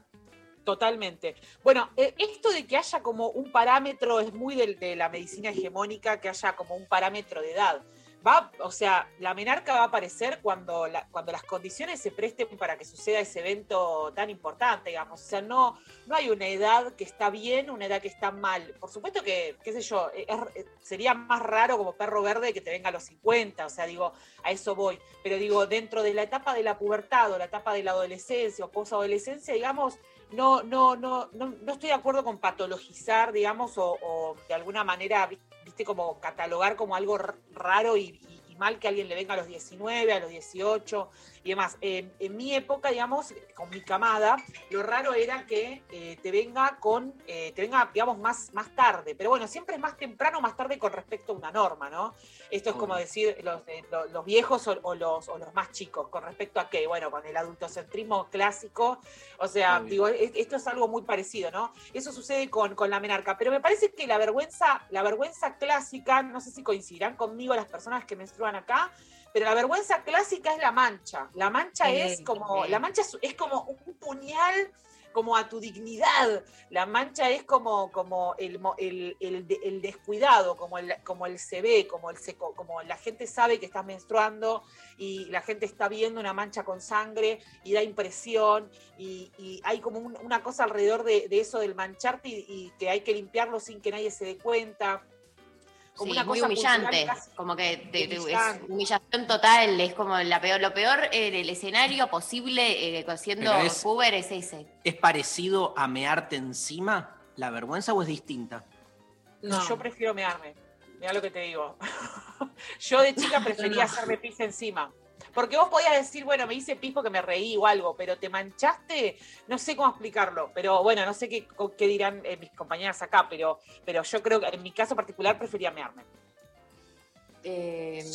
Totalmente. Bueno, eh, esto de que haya como un parámetro es muy del- de, la medicina hegemónica, que haya como un parámetro de edad. Va, o sea, la menarca va a aparecer cuando, cuando las condiciones se presten para que suceda ese evento tan importante, digamos. O sea, no, no hay una edad que está bien, una edad que está mal. Por supuesto que, qué sé yo, eh, eh, sería más raro como perro verde que te venga a los 50, o sea, digo, a eso voy. Pero digo, dentro de la etapa de la pubertad o la etapa de la adolescencia o posadolescencia, digamos, no, no, no, no, no estoy de acuerdo con patologizar, digamos, o, de alguna manera, vi- viste, como catalogar como algo raro y mal que alguien le venga a los 19, a los 18 y demás. En, en mi época, digamos, con mi camada, lo raro era que eh, te venga con, eh, te venga, digamos, más, más tarde. Pero bueno, siempre es más temprano o más tarde con respecto a una norma, ¿no? Esto es como decir los, eh, lo- los viejos o, o los, o los más chicos, con respecto a qué, bueno, con el adultocentrismo clásico, o sea, digo, esto es algo muy parecido, ¿no? Eso sucede con, con la menarca, pero me parece que la vergüenza, la vergüenza clásica, no sé si coincidirán conmigo las personas que menstruan acá, pero la vergüenza clásica es la mancha. La mancha Sí, es como, sí. la mancha es, es como un puñal como a tu dignidad. La mancha es como, como el, el, el de- el descuidado, como el, como el se ve, como, el seco, como la gente sabe que estás menstruando y la gente está viendo una mancha con sangre y da impresión y, y hay como un- una cosa alrededor de, de eso del mancharte y, y que hay que limpiarlo sin que nadie se dé cuenta. Como Sí, una muy cosa humillante, casi como que te- te- es humillación total, es como la peor, lo peor en el escenario posible, eh, siendo Pero es- puber es ese. ¿Es parecido a mearte encima la vergüenza o es distinta? Yo prefiero mearme. Mira lo que te digo. Yo de chica prefería hacerme pis encima. Porque vos podías decir, bueno, me hice pis porque me reí o algo, pero te manchaste, no sé cómo explicarlo. Pero bueno, no sé qué, qué dirán eh, mis compañeras acá, pero, pero yo creo que en mi caso particular prefería mearme.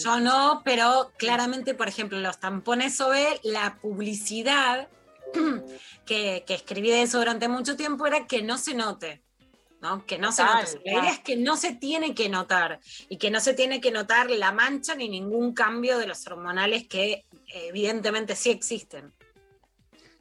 Yo no, pero claramente, por ejemplo, los tampones OB, la publicidad que, que escribí de eso durante mucho tiempo era que no se note. ¿No? Que no se note. La claro. idea es que no se tiene que notar y que no se tiene que notar la mancha ni ningún cambio de los hormonales que evidentemente sí existen.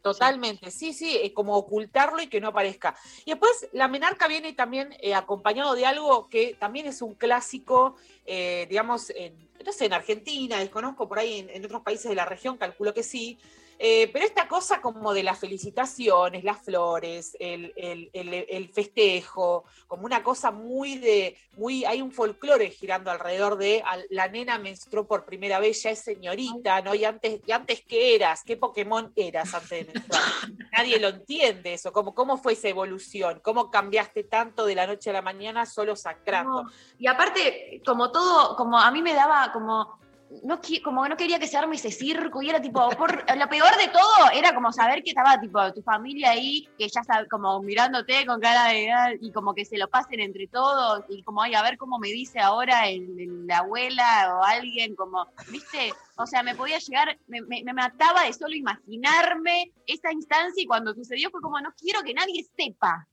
Totalmente, sí, sí, eh, como ocultarlo y que no aparezca. Y después la menarca viene también eh, acompañado de algo que también es un clásico, eh, digamos, en, no sé, en Argentina, desconozco por ahí en, en otros países de la región, calculo que sí. Eh, pero esta cosa como de las felicitaciones, las flores, el, el- el- el festejo, como una cosa muy de, muy, hay un folclore girando alrededor de al- la nena menstruó por primera vez, ya es señorita, ¿no? Y antes, y antes qué eras, qué Pokémon eras antes de menstruar. Nadie lo entiende eso, como cómo fue esa evolución, cómo cambiaste tanto de la noche a la mañana solo sacrando. No, Y aparte, como todo, como a mí me daba como. No, como no quería que se arme ese circo y era tipo, lo peor de todo era como saber que estaba tipo tu familia ahí, que ya sabe, como mirándote con cara de y como que se lo pasen entre todos y como, ay, a ver cómo me dice ahora la abuela o alguien, como, viste, o sea, me podía llegar, me, me- me mataba de solo imaginarme esa instancia y cuando sucedió fue como, no quiero que nadie sepa.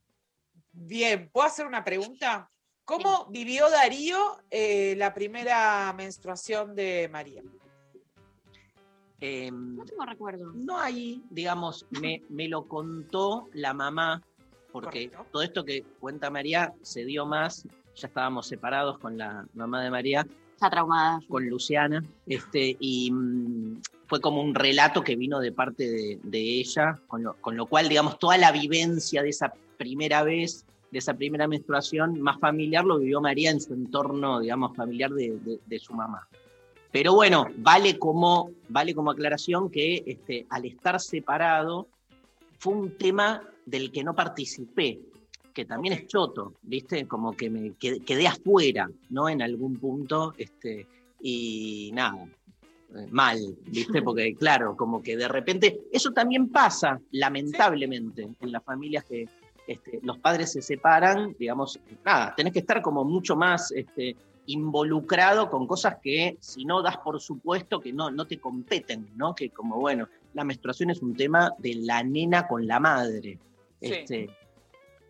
Bien, ¿puedo hacer una pregunta? ¿Cómo vivió Darío eh, la primera menstruación de María? Em, No tengo recuerdo. No hay, digamos, me, me lo contó la mamá, porque todo esto que cuenta María se dio más, ya estábamos separados con la mamá de María, Está traumada. con Luciana, este, y mm, fue como un relato que vino de parte de, de ella, con lo, con lo cual, digamos, toda la vivencia de esa primera vez, de esa primera menstruación más familiar, lo vivió María en su entorno, digamos, familiar de, de- de su mamá. Pero bueno, vale como, vale como aclaración que este, al estar separado fue un tema del que no participé, que también es choto, ¿viste? Como que me quedé, quedé afuera, ¿no? En algún punto, este, y nada, eh, mal, ¿viste? Porque claro, como que de repente, eso también pasa, lamentablemente, en las familias que este, los padres se separan, digamos, nada, tenés que estar como mucho más este, involucrado con cosas que si no das por supuesto que no, no te competen, ¿no? Que como, bueno, la menstruación es un tema de la nena con la madre. Sí. Este,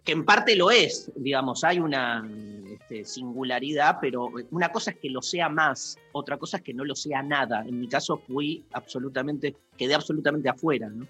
que en parte lo es, digamos, hay una este, singularidad, pero una cosa es que lo sea más, otra cosa es que no lo sea nada. En mi caso fui absolutamente, quedé absolutamente afuera, ¿no?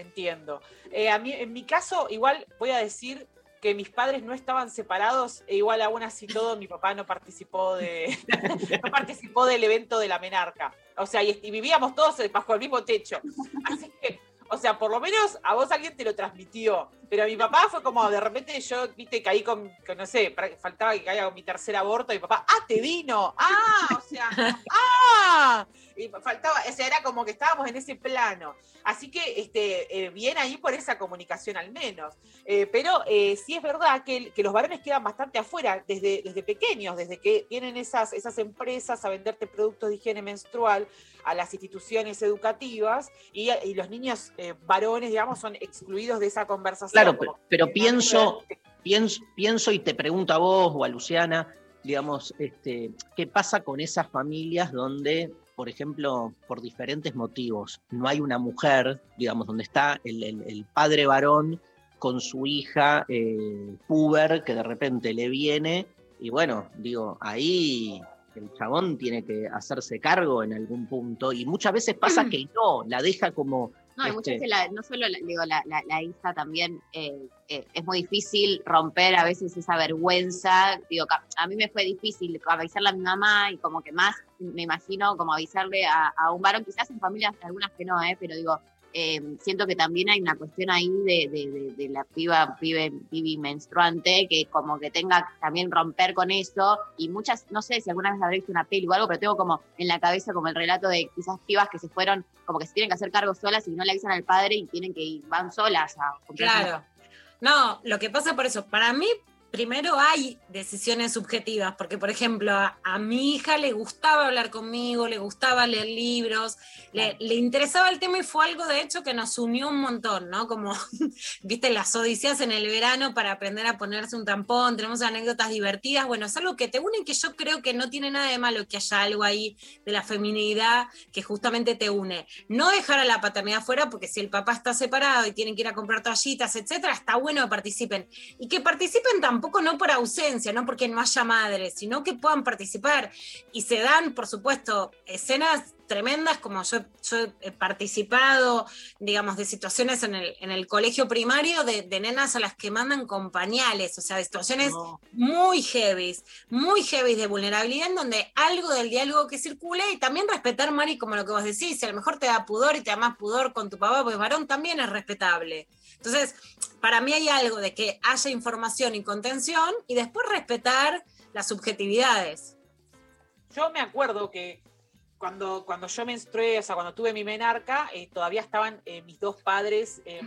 Entiendo. Eh, a mí, en mi caso, igual voy a decir que mis padres no estaban separados e igual aún así todo mi papá no participó de no participó del evento de la menarca. O sea, y, y vivíamos todos bajo el mismo techo. Así que, o sea, por lo menos a vos alguien te lo transmitió. Pero mi papá fue como de repente yo, viste, caí con, con, no sé, faltaba que caiga con mi tercer aborto y mi papá, ¡ah, te vino! ¡Ah! O sea, ¡ah! Y faltaba, o sea, era como que estábamos en ese plano. Así que este, eh, bien ahí por esa comunicación al menos. Eh, pero eh, sí es verdad que, los varones quedan bastante afuera desde, desde pequeños, desde que vienen esas, esas empresas a venderte productos de higiene menstrual a las instituciones educativas y, y los niños eh, varones, digamos, son excluidos de esa conversación. Claro, pero, pero pienso, pienso, pienso y te pregunto a vos o a Luciana, digamos, este, ¿qué pasa con esas familias donde, por ejemplo, por diferentes motivos, no hay una mujer, digamos, donde está el, el- el padre varón con su hija eh, puber que de repente le viene y bueno, digo, ahí el chabón tiene que hacerse cargo en algún punto y muchas veces pasa que no, la deja como... No, y muchas este, veces la- no solo la, digo, la, la- la también eh, eh, es muy difícil romper a veces esa vergüenza. Digo, a mí me fue difícil avisarle a mi mamá y como que más me imagino como avisarle a, a un varón, quizás en familias algunas que no, eh, pero digo, eh, siento que también hay una cuestión ahí de, de- de- de la piba, pibe, pibi menstruante, que como que tenga que también romper con eso. Y muchas, no sé si alguna vez habré visto una peli o algo, pero tengo como en la cabeza como el relato de quizás pibas que se fueron, como que se tienen que hacer cargo solas y no le avisan al padre y tienen que ir, van solas a comprar Claro. No, lo que pasa por eso, para mí, primero hay decisiones subjetivas, porque por ejemplo, a, a mi hija le gustaba hablar conmigo, le gustaba leer libros, le, le interesaba el tema y fue algo de hecho que nos unió un montón, ¿no? Como, viste, las odisías en el verano para aprender a ponerse un tampón, tenemos anécdotas divertidas, bueno, es algo que te une y que yo creo que no tiene nada de malo que haya algo ahí de la feminidad que justamente te une. No dejar a la paternidad fuera, porque si el papá está separado y tienen que ir a comprar toallitas, etcétera, está bueno que participen. Y que participen tampoco no por ausencia, no porque no haya madres, sino que puedan participar. Y se dan, por supuesto, escenas tremendas, como yo, yo he participado, digamos, de situaciones en el, en el colegio primario de, de nenas a las que mandan con pañales, o sea, de situaciones muy heavies, muy heavies de vulnerabilidad, en donde algo del diálogo que circule y también respetar, Mari, como lo que vos decís, si a lo mejor te da pudor y te da más pudor con tu papá, pues varón también es respetable. Entonces, para mí hay algo de que haya información y contención y después respetar las subjetividades. Yo me acuerdo que cuando, cuando yo menstrué, o sea, cuando tuve mi menarca, eh, todavía estaban eh, mis dos padres eh,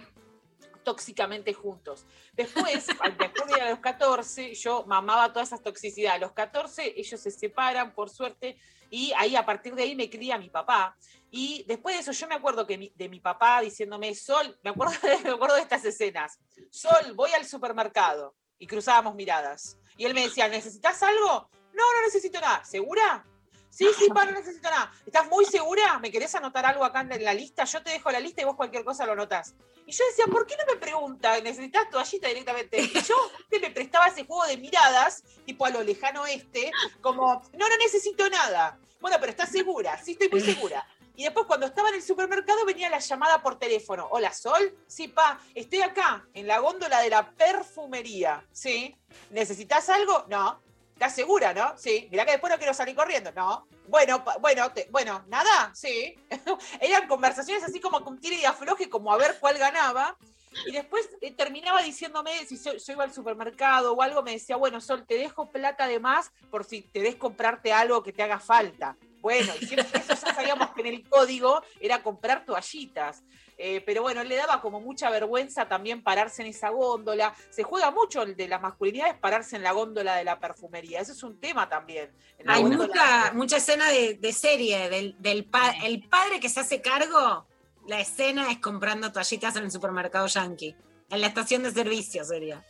tóxicamente juntos. Después, después de a los 14, yo mamaba toda esa toxicidad. A los 14 ellos se separan, por suerte, y ahí a partir de ahí me cría mi papá. Y después de eso yo me acuerdo que mi- de mi papá diciéndome, Sol, me acuerdo, me acuerdo de estas escenas, Sol, voy al supermercado. Y cruzábamos miradas. Y él me decía, ¿necesitas algo? No, no necesito nada. ¿Segura? Sí, sí, pa, no necesito nada. ¿Estás muy segura? ¿Me querés anotar algo acá en la lista? Yo te dejo la lista y vos cualquier cosa lo anotás. Y yo decía, ¿por qué no me pregunta? ¿Necesitas toallita directamente? Y yo te me prestaba ese juego de miradas, tipo a lo lejano este, como, no, no necesito nada. Bueno, pero ¿estás segura? Sí, estoy muy segura. Y después cuando estaba en el supermercado venía la llamada por teléfono. Hola, Sol. Sí, pa, estoy acá, en la góndola de la perfumería. Sí. ¿Necesitas algo? No. ¿Estás segura, no? Sí. Mirá que después no quiero salir corriendo. No. Bueno, bueno, bueno, nada, sí. Eran conversaciones así como con tira y afloje, como a ver cuál ganaba. Y después eh, terminaba diciéndome, si yo, yo iba al supermercado o algo, me decía, bueno, Sol, te dejo plata de más por si te des comprarte algo que te haga falta. Bueno, y siempre eso ya sabíamos que en el código era comprar toallitas. Eh, pero bueno, le daba como mucha vergüenza también pararse en esa góndola. Se juega mucho el de las masculinidades pararse en la góndola de la perfumería. Eso es un tema también. Hay mucha, mucha escena de, de serie, del, del pa- el padre que se hace cargo, la escena es comprando toallitas en el supermercado yankee. En la estación de servicio sería.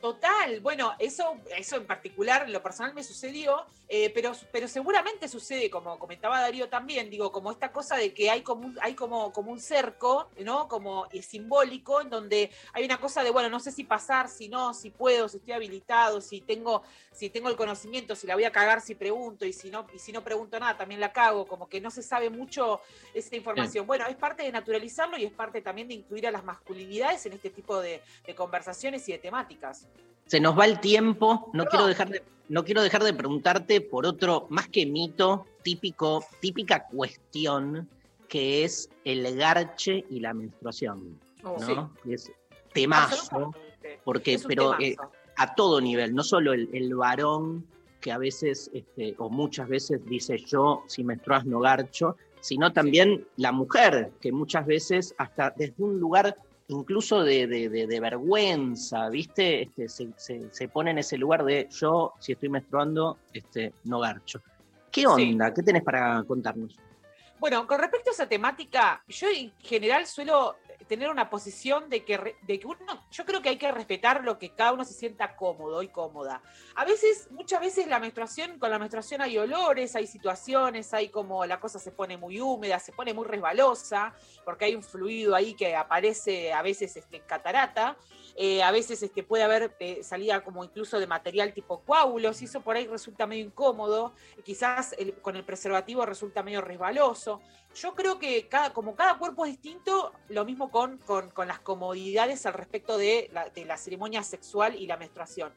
Total, bueno, eso, eso en particular, en lo personal me sucedió, eh, pero, pero seguramente sucede, como comentaba Darío también, digo, como esta cosa de que hay como un, hay como, como un cerco, ¿no? Como simbólico, en donde hay una cosa de, bueno, no sé si pasar, si no, si puedo, si estoy habilitado, si tengo, si tengo el conocimiento, si la voy a cagar si pregunto, y si no, y si no pregunto nada, también la cago, como que no se sabe mucho esa información. Bueno, es parte de naturalizarlo y es parte también de incluir a las masculinidades en este tipo de, de conversaciones y de temáticas. Se nos va el tiempo, no quiero dejar de, no quiero dejar de preguntarte por otro, más que mito, típico, típica cuestión que es el garche y la menstruación. Oh, ¿no? Es temazo, porque, Es pero temazo. eh, a todo nivel, no solo el, el varón que a veces, este, o muchas veces dice yo, si menstruas no garcho, sino también la mujer, que muchas veces hasta desde un lugar incluso de, de- de- de vergüenza, ¿viste? Este, se, se- se pone en ese lugar de yo, si estoy menstruando, este, no garcho. ¿Qué onda? ¿Qué tenés para contarnos? Bueno, con respecto a esa temática, yo en general suelo tener una posición de que, de que uno, yo creo que hay que respetar lo que cada uno se sienta cómodo y cómoda. A veces, muchas veces la menstruación, con la menstruación hay olores, hay situaciones, hay como la cosa se pone muy húmeda, se pone muy resbalosa, porque hay un fluido ahí que aparece a veces este, catarata. Eh, a veces este, puede haber eh, salida como incluso de material tipo coágulos y eso por ahí resulta medio incómodo. Quizás con el preservativo resulta medio resbaloso. Yo creo que cada, como cada cuerpo es distinto, lo mismo con, con- con las comodidades al respecto de la, de la ceremonia sexual y la menstruación.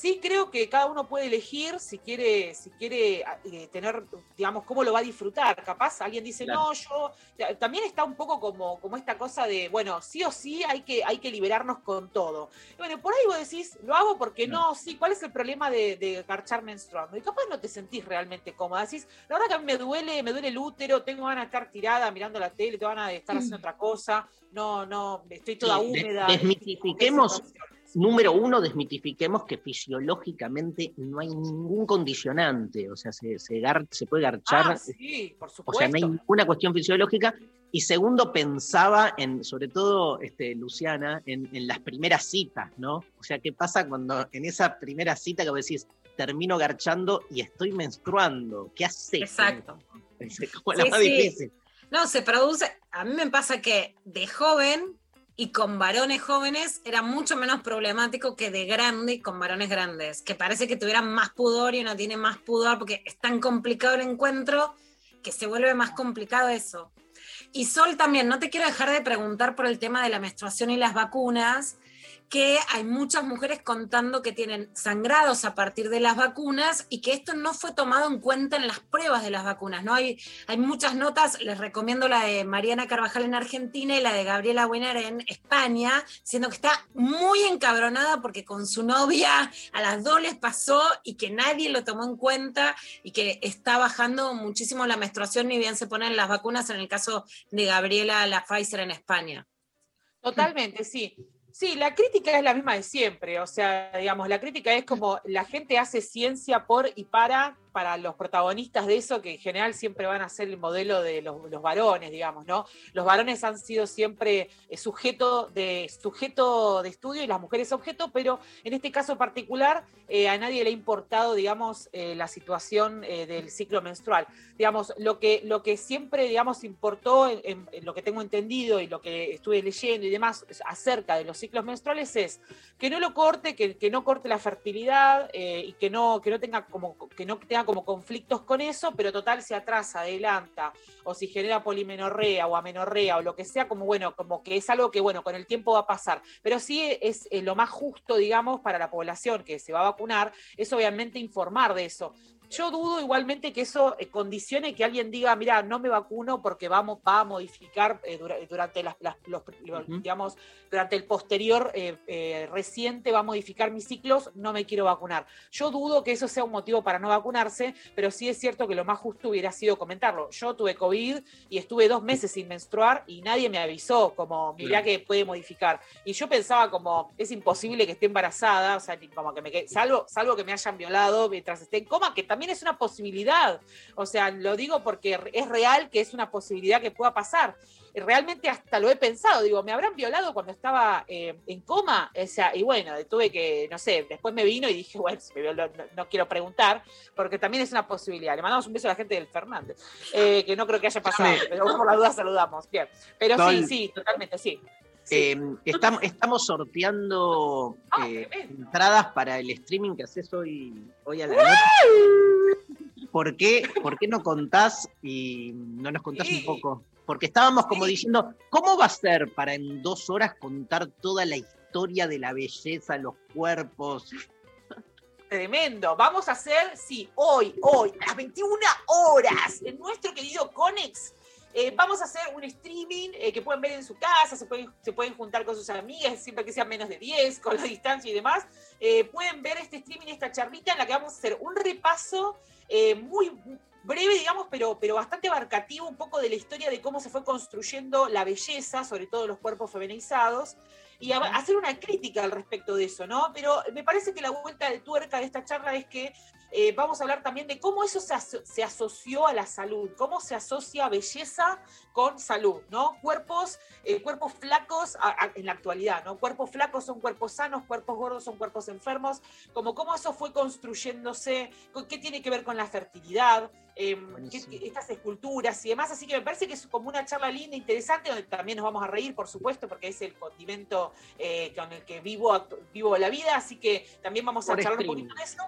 Sí creo que cada uno puede elegir si quiere, si quiere eh, tener, digamos, cómo lo va a disfrutar. Capaz alguien dice, Claro. no, yo también está un poco como, como esta cosa de, bueno, sí o sí hay que, hay que liberarnos con todo. Y bueno, por ahí vos decís, lo hago porque no, sí, ¿cuál es el problema de, de garchar menstruando? Y capaz no te sentís realmente cómoda. Decís, la verdad que a mí me duele, me duele el útero, tengo ganas de estar tirada mirando la tele, tengo ganas de estar haciendo otra cosa, no, no, estoy toda Sí, húmeda. desmitifiquemos, número uno, desmitifiquemos que fisiológicamente no hay ningún condicionante, o sea, se, se, gar- se puede garchar, Ah, sí, por o supuesto. sea, no hay ninguna cuestión fisiológica. Y segundo, pensaba en, sobre todo, este, Luciana, en, en las primeras citas, ¿no? O sea, ¿qué pasa cuando en esa primera cita que vos decís, termino garchando y estoy menstruando? ¿Qué haces? Exacto. Es como la Sí, más sí. difícil. No, se produce. A mí me pasa que de joven y con varones jóvenes era mucho menos problemático que de grande y con varones grandes, que parece que tuvieran más pudor y uno tiene más pudor porque es tan complicado el encuentro que se vuelve más complicado eso. Y Sol también, no te quiero dejar de preguntar por el tema de la menstruación y las vacunas, que hay muchas mujeres contando que tienen sangrados a partir de las vacunas y que esto no fue tomado en cuenta en las pruebas de las vacunas. ¿no? Hay, hay muchas notas, les recomiendo la de Mariana Carvajal en Argentina y la de Gabriela Winner en España, siendo que está muy encabronada porque con su novia a las dos les pasó y que nadie lo tomó en cuenta y que está bajando muchísimo la menstruación, ni bien se ponen las vacunas en el caso de Gabriela, la Pfizer en España. Totalmente, sí. Sí, la crítica es la misma de siempre, o sea, digamos, la crítica es como la gente hace ciencia por y para, para los protagonistas de eso, que en general siempre van a ser el modelo de los, los varones, digamos, ¿no? Los varones han sido siempre eh, sujeto, de, sujeto de estudio y las mujeres objeto, pero en este caso particular eh, a nadie le ha importado, digamos, eh, la situación del ciclo menstrual. Digamos, lo que, lo que siempre, digamos, importó en, lo que tengo entendido y lo que estuve leyendo y demás acerca de los ciclos menstruales es que no lo corte, que, que no corte la fertilidad y que no, que no tenga como que no tenga como conflictos con eso, pero total se atrasa, adelanta, o si genera polimenorrea o amenorrea o lo que sea, como bueno, como que es algo que bueno, con el tiempo va a pasar. Pero sí es eh, lo más justo, digamos, para la población que se va a vacunar, es obviamente informar de eso. Yo dudo igualmente que eso eh, condicione que alguien diga, mira, no me vacuno porque vamos, va a modificar eh, dura- durante las, las- los, digamos, durante el posterior eh, eh, reciente va a modificar mis ciclos, no me quiero vacunar. Yo dudo que eso sea un motivo para no vacunarse, pero sí es cierto que lo más justo hubiera sido comentarlo. Yo tuve COVID y estuve dos meses sin menstruar y nadie me avisó, como, mirá que puede modificar. Y yo pensaba como, es imposible que esté embarazada, o sea, como que me salvo, salvo que me hayan violado mientras esté en coma, que también también es una posibilidad. O sea, lo digo porque es real que es una posibilidad que pueda pasar. Realmente hasta lo he pensado, digo, ¿me habrán violado cuando estaba eh, en coma? O sea, y bueno, tuve que, no sé, después me vino y dije, bueno, si me violó, no, no quiero preguntar, porque también es una posibilidad. Le mandamos un beso a la gente del Fernández, eh, que no creo que haya pasado, pero por la duda saludamos. Bien, pero sí, Sol. sí, totalmente, sí. Eh, estamos, estamos sorteando eh, entradas para el streaming que haces hoy, hoy a la noche. ¿Por qué, ¿Por qué no contás y no nos contás un poco? Porque estábamos como diciendo, ¿cómo va a ser para en dos horas contar toda la historia de la belleza, los cuerpos? Tremendo. Vamos a hacer, sí, hoy, hoy, a las 21 horas, en nuestro querido Conex. Eh, vamos a hacer un streaming eh, que pueden ver en su casa, se pueden, se pueden juntar con sus amigas, siempre que sean menos de 10, con la distancia y demás. Eh, pueden ver este streaming, esta charlita en la que vamos a hacer un repaso muy breve, digamos, pero, pero bastante abarcativo, un poco de la historia de cómo se fue construyendo la belleza, sobre todo los cuerpos feminizados, y a- hacer una crítica al respecto de eso, ¿no? Pero me parece que la vuelta de tuerca de esta charla es que eh, vamos a hablar también de cómo eso se, aso- se asoció a la salud, cómo se asocia belleza con salud, ¿no? Cuerpos, eh, cuerpos flacos a- a- en la actualidad, ¿no? Cuerpos flacos son cuerpos sanos, cuerpos gordos son cuerpos enfermos, como cómo eso fue construyéndose, con- qué tiene que ver con la fertilidad, em, estas esculturas y demás, así que me parece que es como una charla linda, interesante, donde también nos vamos a reír, por supuesto, porque es el condimento eh, con el que vivo, vivo la vida, así que también vamos a Por charlar un poquito de eso.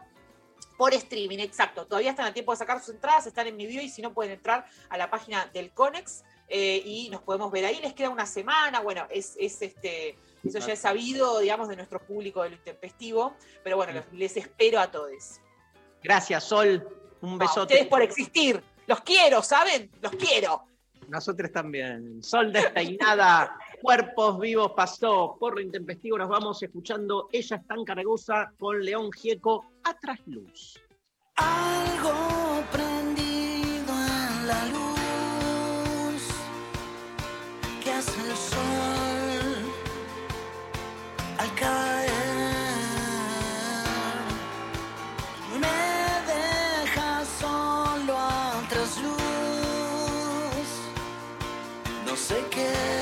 Por streaming, exacto. Todavía están a tiempo de sacar sus entradas, están en mi video y si no pueden entrar a la página del Conex eh, y nos podemos ver ahí. Les queda una semana, bueno, es, es este, eso ya es sabido, digamos, de nuestro público de lo intempestivo, pero bueno, los- les espero a todos. Gracias, Sol. Un A besote. ustedes por existir. Los quiero, ¿saben? Los quiero. Nosotros también. Sol despeinada, cuerpos vivos pasó por lo intempestivo. Nos vamos escuchando Ella es tan cargosa con León Gieco a trasluz. Algo prendido en la luz que hace el sol al caer. Sé qué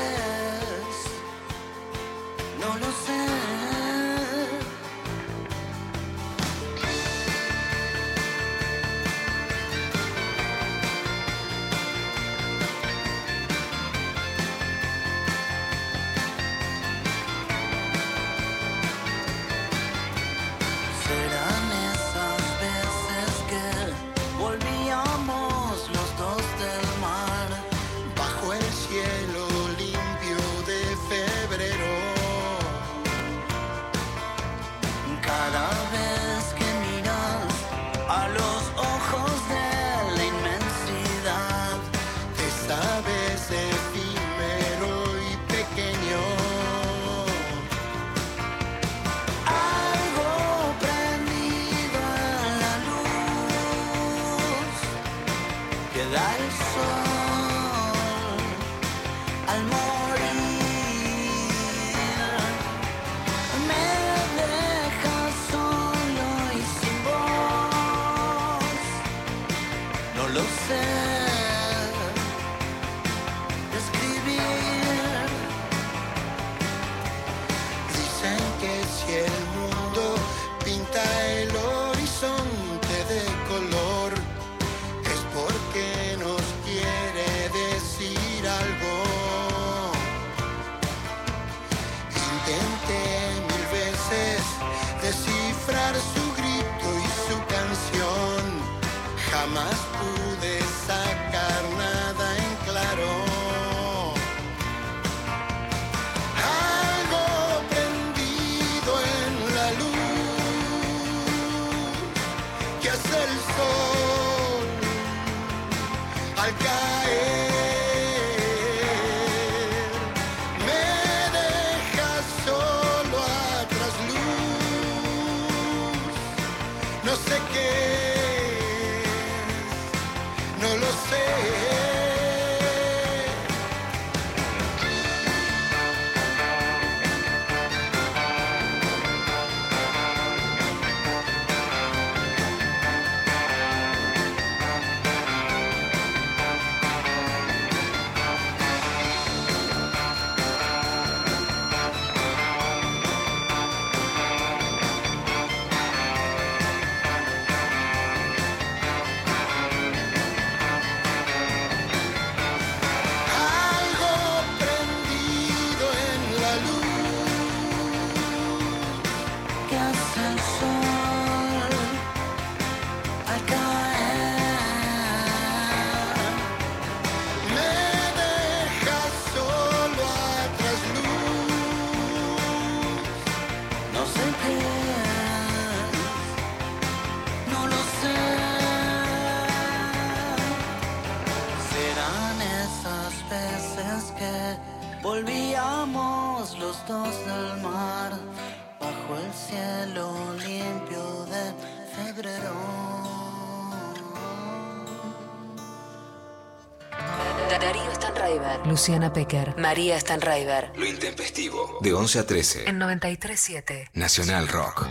Luciana Pecker, María Stanraiver. Lo intempestivo. De 11 a 13. En 93.7. Nacional Rock.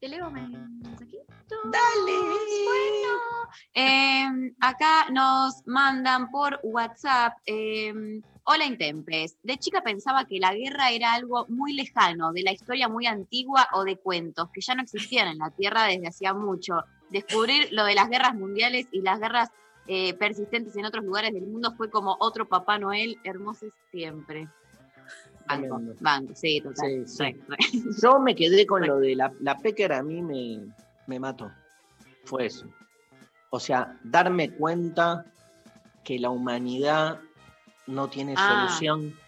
Te leo un mensajito. Dale. Bueno, eh, acá nos mandan por WhatsApp. eh, Hola Intempes. De chica pensaba que la guerra era algo muy lejano, de la historia muy antigua o de cuentos, que ya no existían en la Tierra desde hacía mucho. Descubrir lo de las guerras mundiales y las guerras eh, persistentes en otros lugares del mundo fue como otro Papá Noel, hermosos siempre. Banco, banco, sí, total. Sí, sí. re, re. Yo me quedé con lo de la, la Pecker, a mí me, me mató. Fue eso. O sea, darme cuenta que la humanidad no tiene Ah. solución.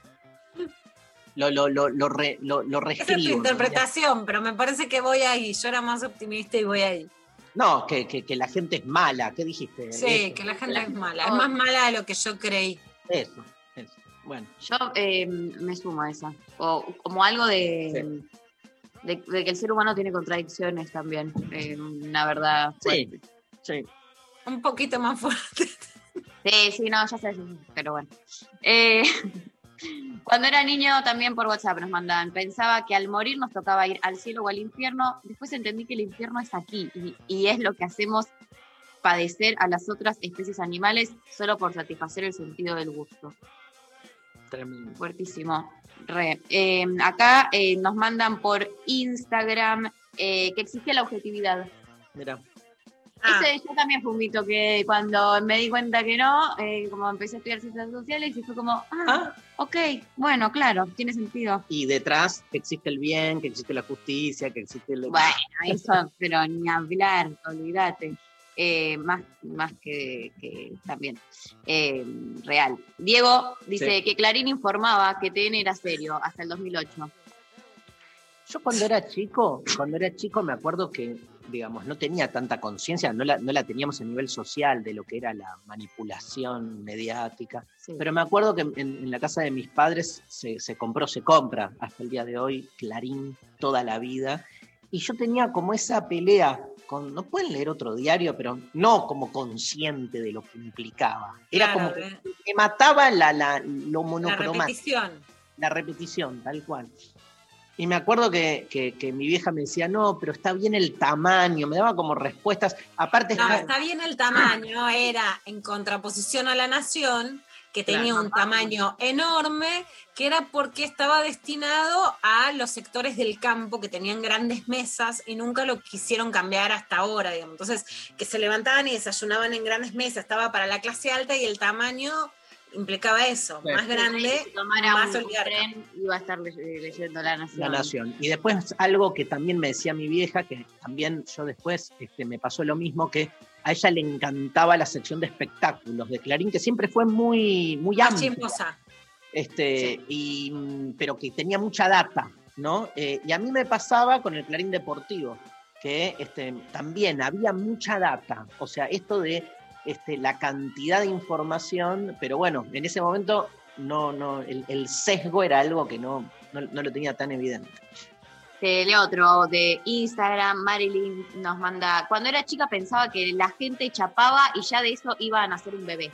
Lo, lo, lo, lo, re- lo, lo Esa es tu reescribo. interpretación, pero me parece que voy ahí. Yo era más optimista y voy ahí. No, que, que, que la gente es mala. ¿Qué dijiste? Sí, Eso, que la gente es mala. Es más mala de lo que yo creí. Eso, eso. Bueno. Yo eh, me sumo a esa. O como algo de, de, de que el ser humano tiene contradicciones también. eh, una verdad. Sí, fuerte. sí. Un poquito más fuerte. Sí, sí, no, ya sé, sí, sí, pero bueno. Eh, cuando era niño también por WhatsApp nos mandaban, pensaba que al morir nos tocaba ir al cielo o al infierno, después entendí que el infierno es aquí y, y es lo que hacemos padecer a las otras especies animales solo por satisfacer el sentido del gusto. Tremendo. Fuertísimo. Re. Eh, acá eh, nos mandan por Instagram eh, que existe la objetividad. Mira. Ese yo también fue un mito que cuando me di cuenta que no, eh, como empecé a estudiar ciencias sociales y fue como, ah, ok, bueno, claro, tiene sentido. Y detrás que existe el bien, que existe la justicia, que existe el... Bueno, eso, pero ni hablar, olvídate. Eh, más, más que, que también eh, real. Diego dice Sí. que Clarín informaba que TN era serio hasta el 2008. Yo cuando era chico, cuando era chico me acuerdo que, digamos, no tenía tanta conciencia, no la, no la teníamos a nivel social de lo que era la manipulación mediática, pero me acuerdo que en, en la casa de mis padres se, se compró, se compra hasta el día de hoy, Clarín toda la vida, y yo tenía como esa pelea con, no pueden leer otro diario, pero no como consciente de lo que implicaba. Era Claro, como que eh. me mataba la, la, lo La monocromático repetición. la repetición, tal cual. Y me acuerdo que, que- que mi vieja me decía, no, pero está bien el tamaño, me daba como respuestas. Aparte, No, está- bien el tamaño, era en contraposición a la nación, que tenía Claro. un tamaño enorme, que era porque estaba destinado a los sectores del campo que tenían grandes mesas y nunca lo quisieron cambiar hasta ahora, digamos. Entonces, que se levantaban y desayunaban en grandes mesas, estaba para la clase alta y el tamaño implicaba eso, Sí. más grande, tomara más oligarca. tren, iba a estar le- leyendo La Nación. la nación. Y después algo que también me decía mi vieja, que también yo después este, me pasó lo mismo, que a ella le encantaba la sección de espectáculos de Clarín, que siempre fue muy, muy amplia. este, y, mm, pero que tenía mucha data, ¿no? Eh, y a mí me pasaba con el Clarín Deportivo, que este, también había mucha data, o sea, esto de este, la cantidad de información, pero bueno, en ese momento no, no, el, sesgo era algo que no, no, no lo tenía tan evidente. Te leo otro de Instagram. Marilyn nos manda. Cuando era chica pensaba que la gente chapaba y ya de eso iba a nacer un bebé.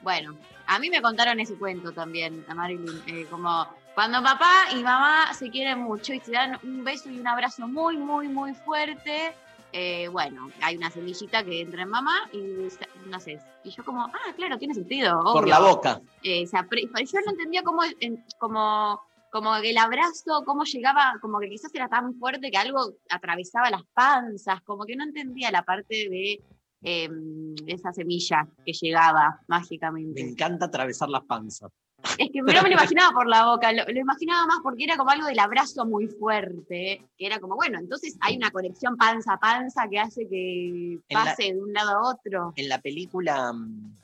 Bueno, a mí me contaron ese cuento también, a Marilyn. eh, como cuando papá y mamá se quieren mucho y se dan un beso y un abrazo muy, muy, muy fuerte. Eh, bueno, hay una semillita que entra en mamá y no sé. Y yo como, ah, claro, tiene sentido. Por la boca. Eh, se yo no entendía cómo, como, como el abrazo, cómo llegaba, como que quizás era tan fuerte que algo atravesaba las panzas, como que no entendía la parte de eh, esa semilla que llegaba Me mágicamente. encanta atravesar las panzas. Es que no me lo imaginaba por la boca, lo, lo imaginaba más porque era como algo del abrazo muy fuerte, que era como, bueno, entonces hay una conexión panza a panza que hace que la- pase de un lado a otro. En la película. mm,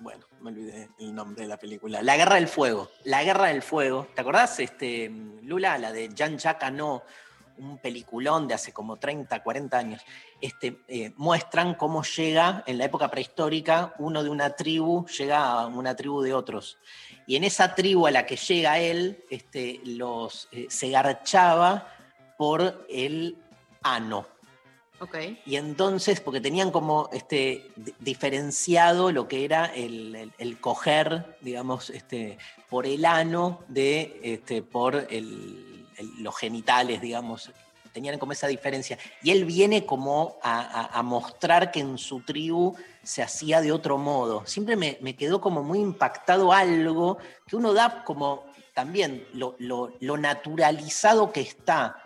Bueno, me olvidé el nombre de la película. La Guerra del Fuego. La Guerra del Fuego. ¿Te acordás, este, mm, Lula? La de Jean-Jacques Hano, un peliculón de hace como 30, 40 años, este, eh, muestran cómo llega en la época prehistórica uno de una tribu, llega a una tribu de otros. Y en esa tribu a la que llega él, este, los, eh, se garchaba por el ano. Ok. Y entonces, porque tenían como este, di- diferenciado lo que era el, el- el coger, digamos, este, por el ano de este, por el- los genitales, digamos. Tenían como esa diferencia. Y él viene como a, mostrar que en su tribu se hacía de otro modo. Siempre me, me quedó como muy impactado algo que uno da como también lo, lo- lo naturalizado que está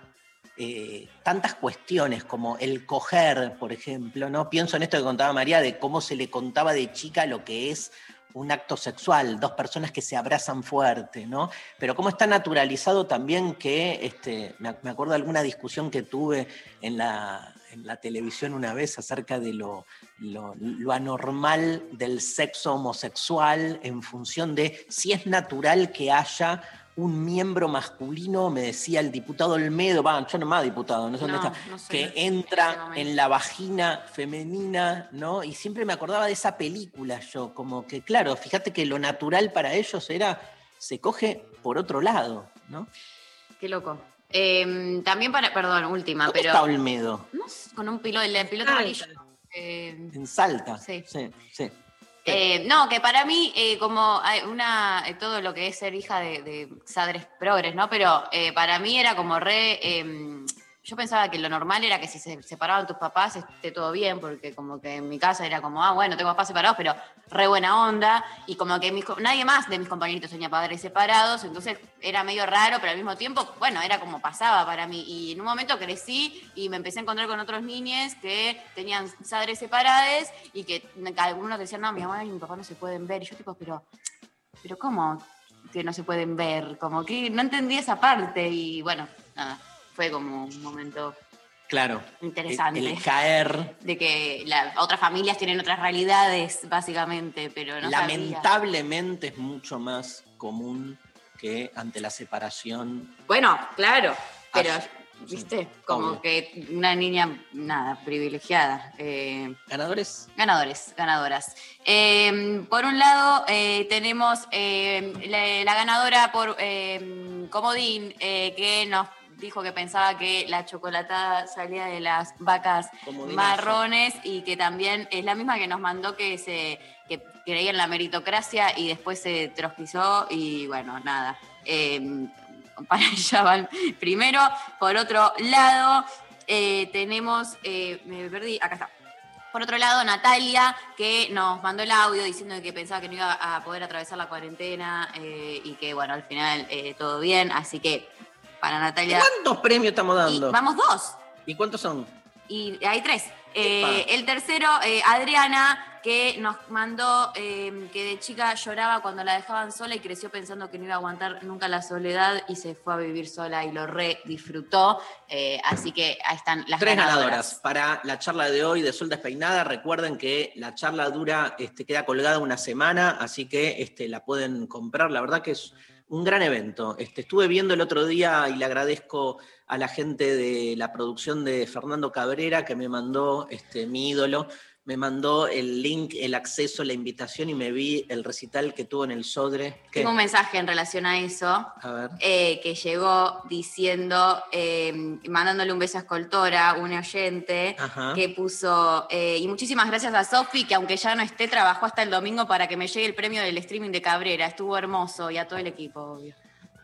eh, tantas cuestiones como el coger, por ejemplo, ¿no? Pienso en esto que contaba María de cómo se le contaba de chica lo que es un acto sexual, dos personas que se abrazan fuerte, ¿no? Pero cómo está naturalizado también que, este, me, ac- me acuerdo de alguna discusión que tuve en la, en la televisión una vez acerca de lo, lo anormal del sexo homosexual en función de si es natural que haya un miembro masculino, me decía el diputado Olmedo, va, yo no más diputado, no sé dónde No, está, no sé, que ese entra en la vagina femenina, ¿no? Y siempre me acordaba de esa película yo, como que, claro, fíjate que lo natural para ellos era, se coge por otro lado, ¿no? Qué loco. Eh, también para, perdón, última, ¿Dónde pero. está Olmedo? No con un piloto, el piloto amarillo. Eh, En Salta. Sí. sí, sí. Eh, no, que para mí, eh, como una, eh, todo lo que es ser hija de, de sadres progres, ¿no? Pero eh, para mí era como re. Yo pensaba que lo normal era que si se separaban tus papás esté todo bien, porque como que en mi casa era como, ah, bueno, tengo papás separados, pero re buena onda, y como que mis nadie más de mis compañeritos tenía padres separados, entonces era medio raro, pero al mismo tiempo, bueno, era como pasaba para mí. Y en un momento crecí y me empecé a encontrar con otros niños que tenían padres separados y que algunos decían, no, mi mamá y mi papá no se pueden ver. Y yo tipo, pero, pero ¿cómo que no se pueden ver? Como que no entendí esa parte y bueno, nada, fue como un momento Claro. Interesante. El, el caer. de que las otras familias tienen otras realidades, básicamente, pero no sabía. lamentablemente es mucho más común que ante la separación. Bueno, claro, pero, viste, como obvio. que una niña, nada, privilegiada. eh, ¿Ganadores? Ganadores, ganadoras. Eh, por un lado, eh, tenemos eh, la, la ganadora por Comodín, que nos dijo que pensaba que la chocolatada salía de las vacas marrones y que también es la misma que nos mandó que se que creía en la meritocracia y después se trosquizó y bueno, nada. Eh, para allá van primero. Por otro lado, eh, tenemos, eh, me perdí, acá está. Por otro lado, Natalia, que nos mandó el audio diciendo que pensaba que no iba a poder atravesar la cuarentena eh, y que, bueno, al final eh, todo bien. Así que para Natalia. ¿Cuántos premios estamos dando? Y vamos dos. ¿Y cuántos son? Y hay tres. Eh, el tercero, eh, Adriana, que nos mandó eh, que de chica lloraba cuando la dejaban sola y creció pensando que no iba a aguantar nunca la soledad y se fue a vivir sola y lo re disfrutó. Así que ahí están las Tres ganadoras. ganadoras para la charla de hoy de Sol Despeinada. Recuerden que la charla dura, este, queda colgada una semana, así que este, la pueden comprar. La verdad que es un gran evento. Este, estuve viendo el otro día y le agradezco a la gente de la producción de Fernando Cabrera que me mandó, este, mi ídolo, me mandó el link, el acceso, la invitación y me vi el recital que tuvo en el Sodre. ¿Qué? Tengo un mensaje en relación a eso. A ver. eh, que llegó diciendo, eh, mandándole un beso a Escoltora, un oyente, Ajá. que puso, eh, y muchísimas gracias a Sofi, que aunque ya no esté, trabajó hasta el domingo para que me llegue el premio del streaming de Cabrera. Estuvo hermoso y a todo el equipo, obvio.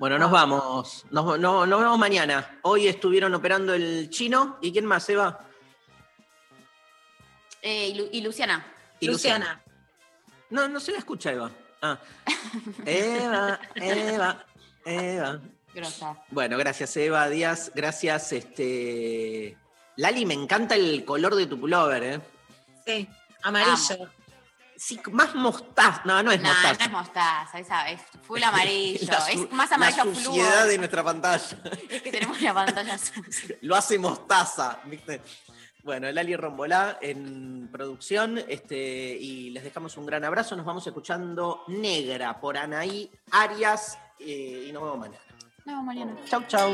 Bueno, nos vamos. Nos, no- nos vemos mañana. Hoy estuvieron operando el chino. ¿Y quién más, Eva? Eh, y, Lu- y Luciana. Y Luciana. No, no se la escucha, Eva. Ah. Eva, Eva, Eva. Grosa. Bueno, gracias, Eva Díaz. Gracias, este. Lali, me encanta el color de tu pullover, ¿eh? Sí, amarillo. Sí, más mostaza. No, no es No, no mostaza. es mostaza, esa es full amarillo. La es más amarillo La fluo. suciedad de nuestra pantalla. Es que tenemos una pantalla sucia. Lo hace mostaza, ¿viste? Bueno, Lali Rombolá en producción, este, y les dejamos un gran abrazo. Nos vamos escuchando Negra por Anaí Arias, eh, y nos vemos mañana. No, mañana. Chau, chau.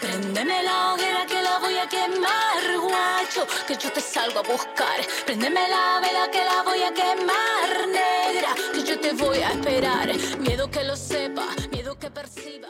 Prendeme la hoguera que la voy a quemar, guacho, que yo te salgo a buscar. Prendeme la vela que la voy a quemar, negra, que yo te voy a esperar. Miedo que lo sepa, miedo que perciba.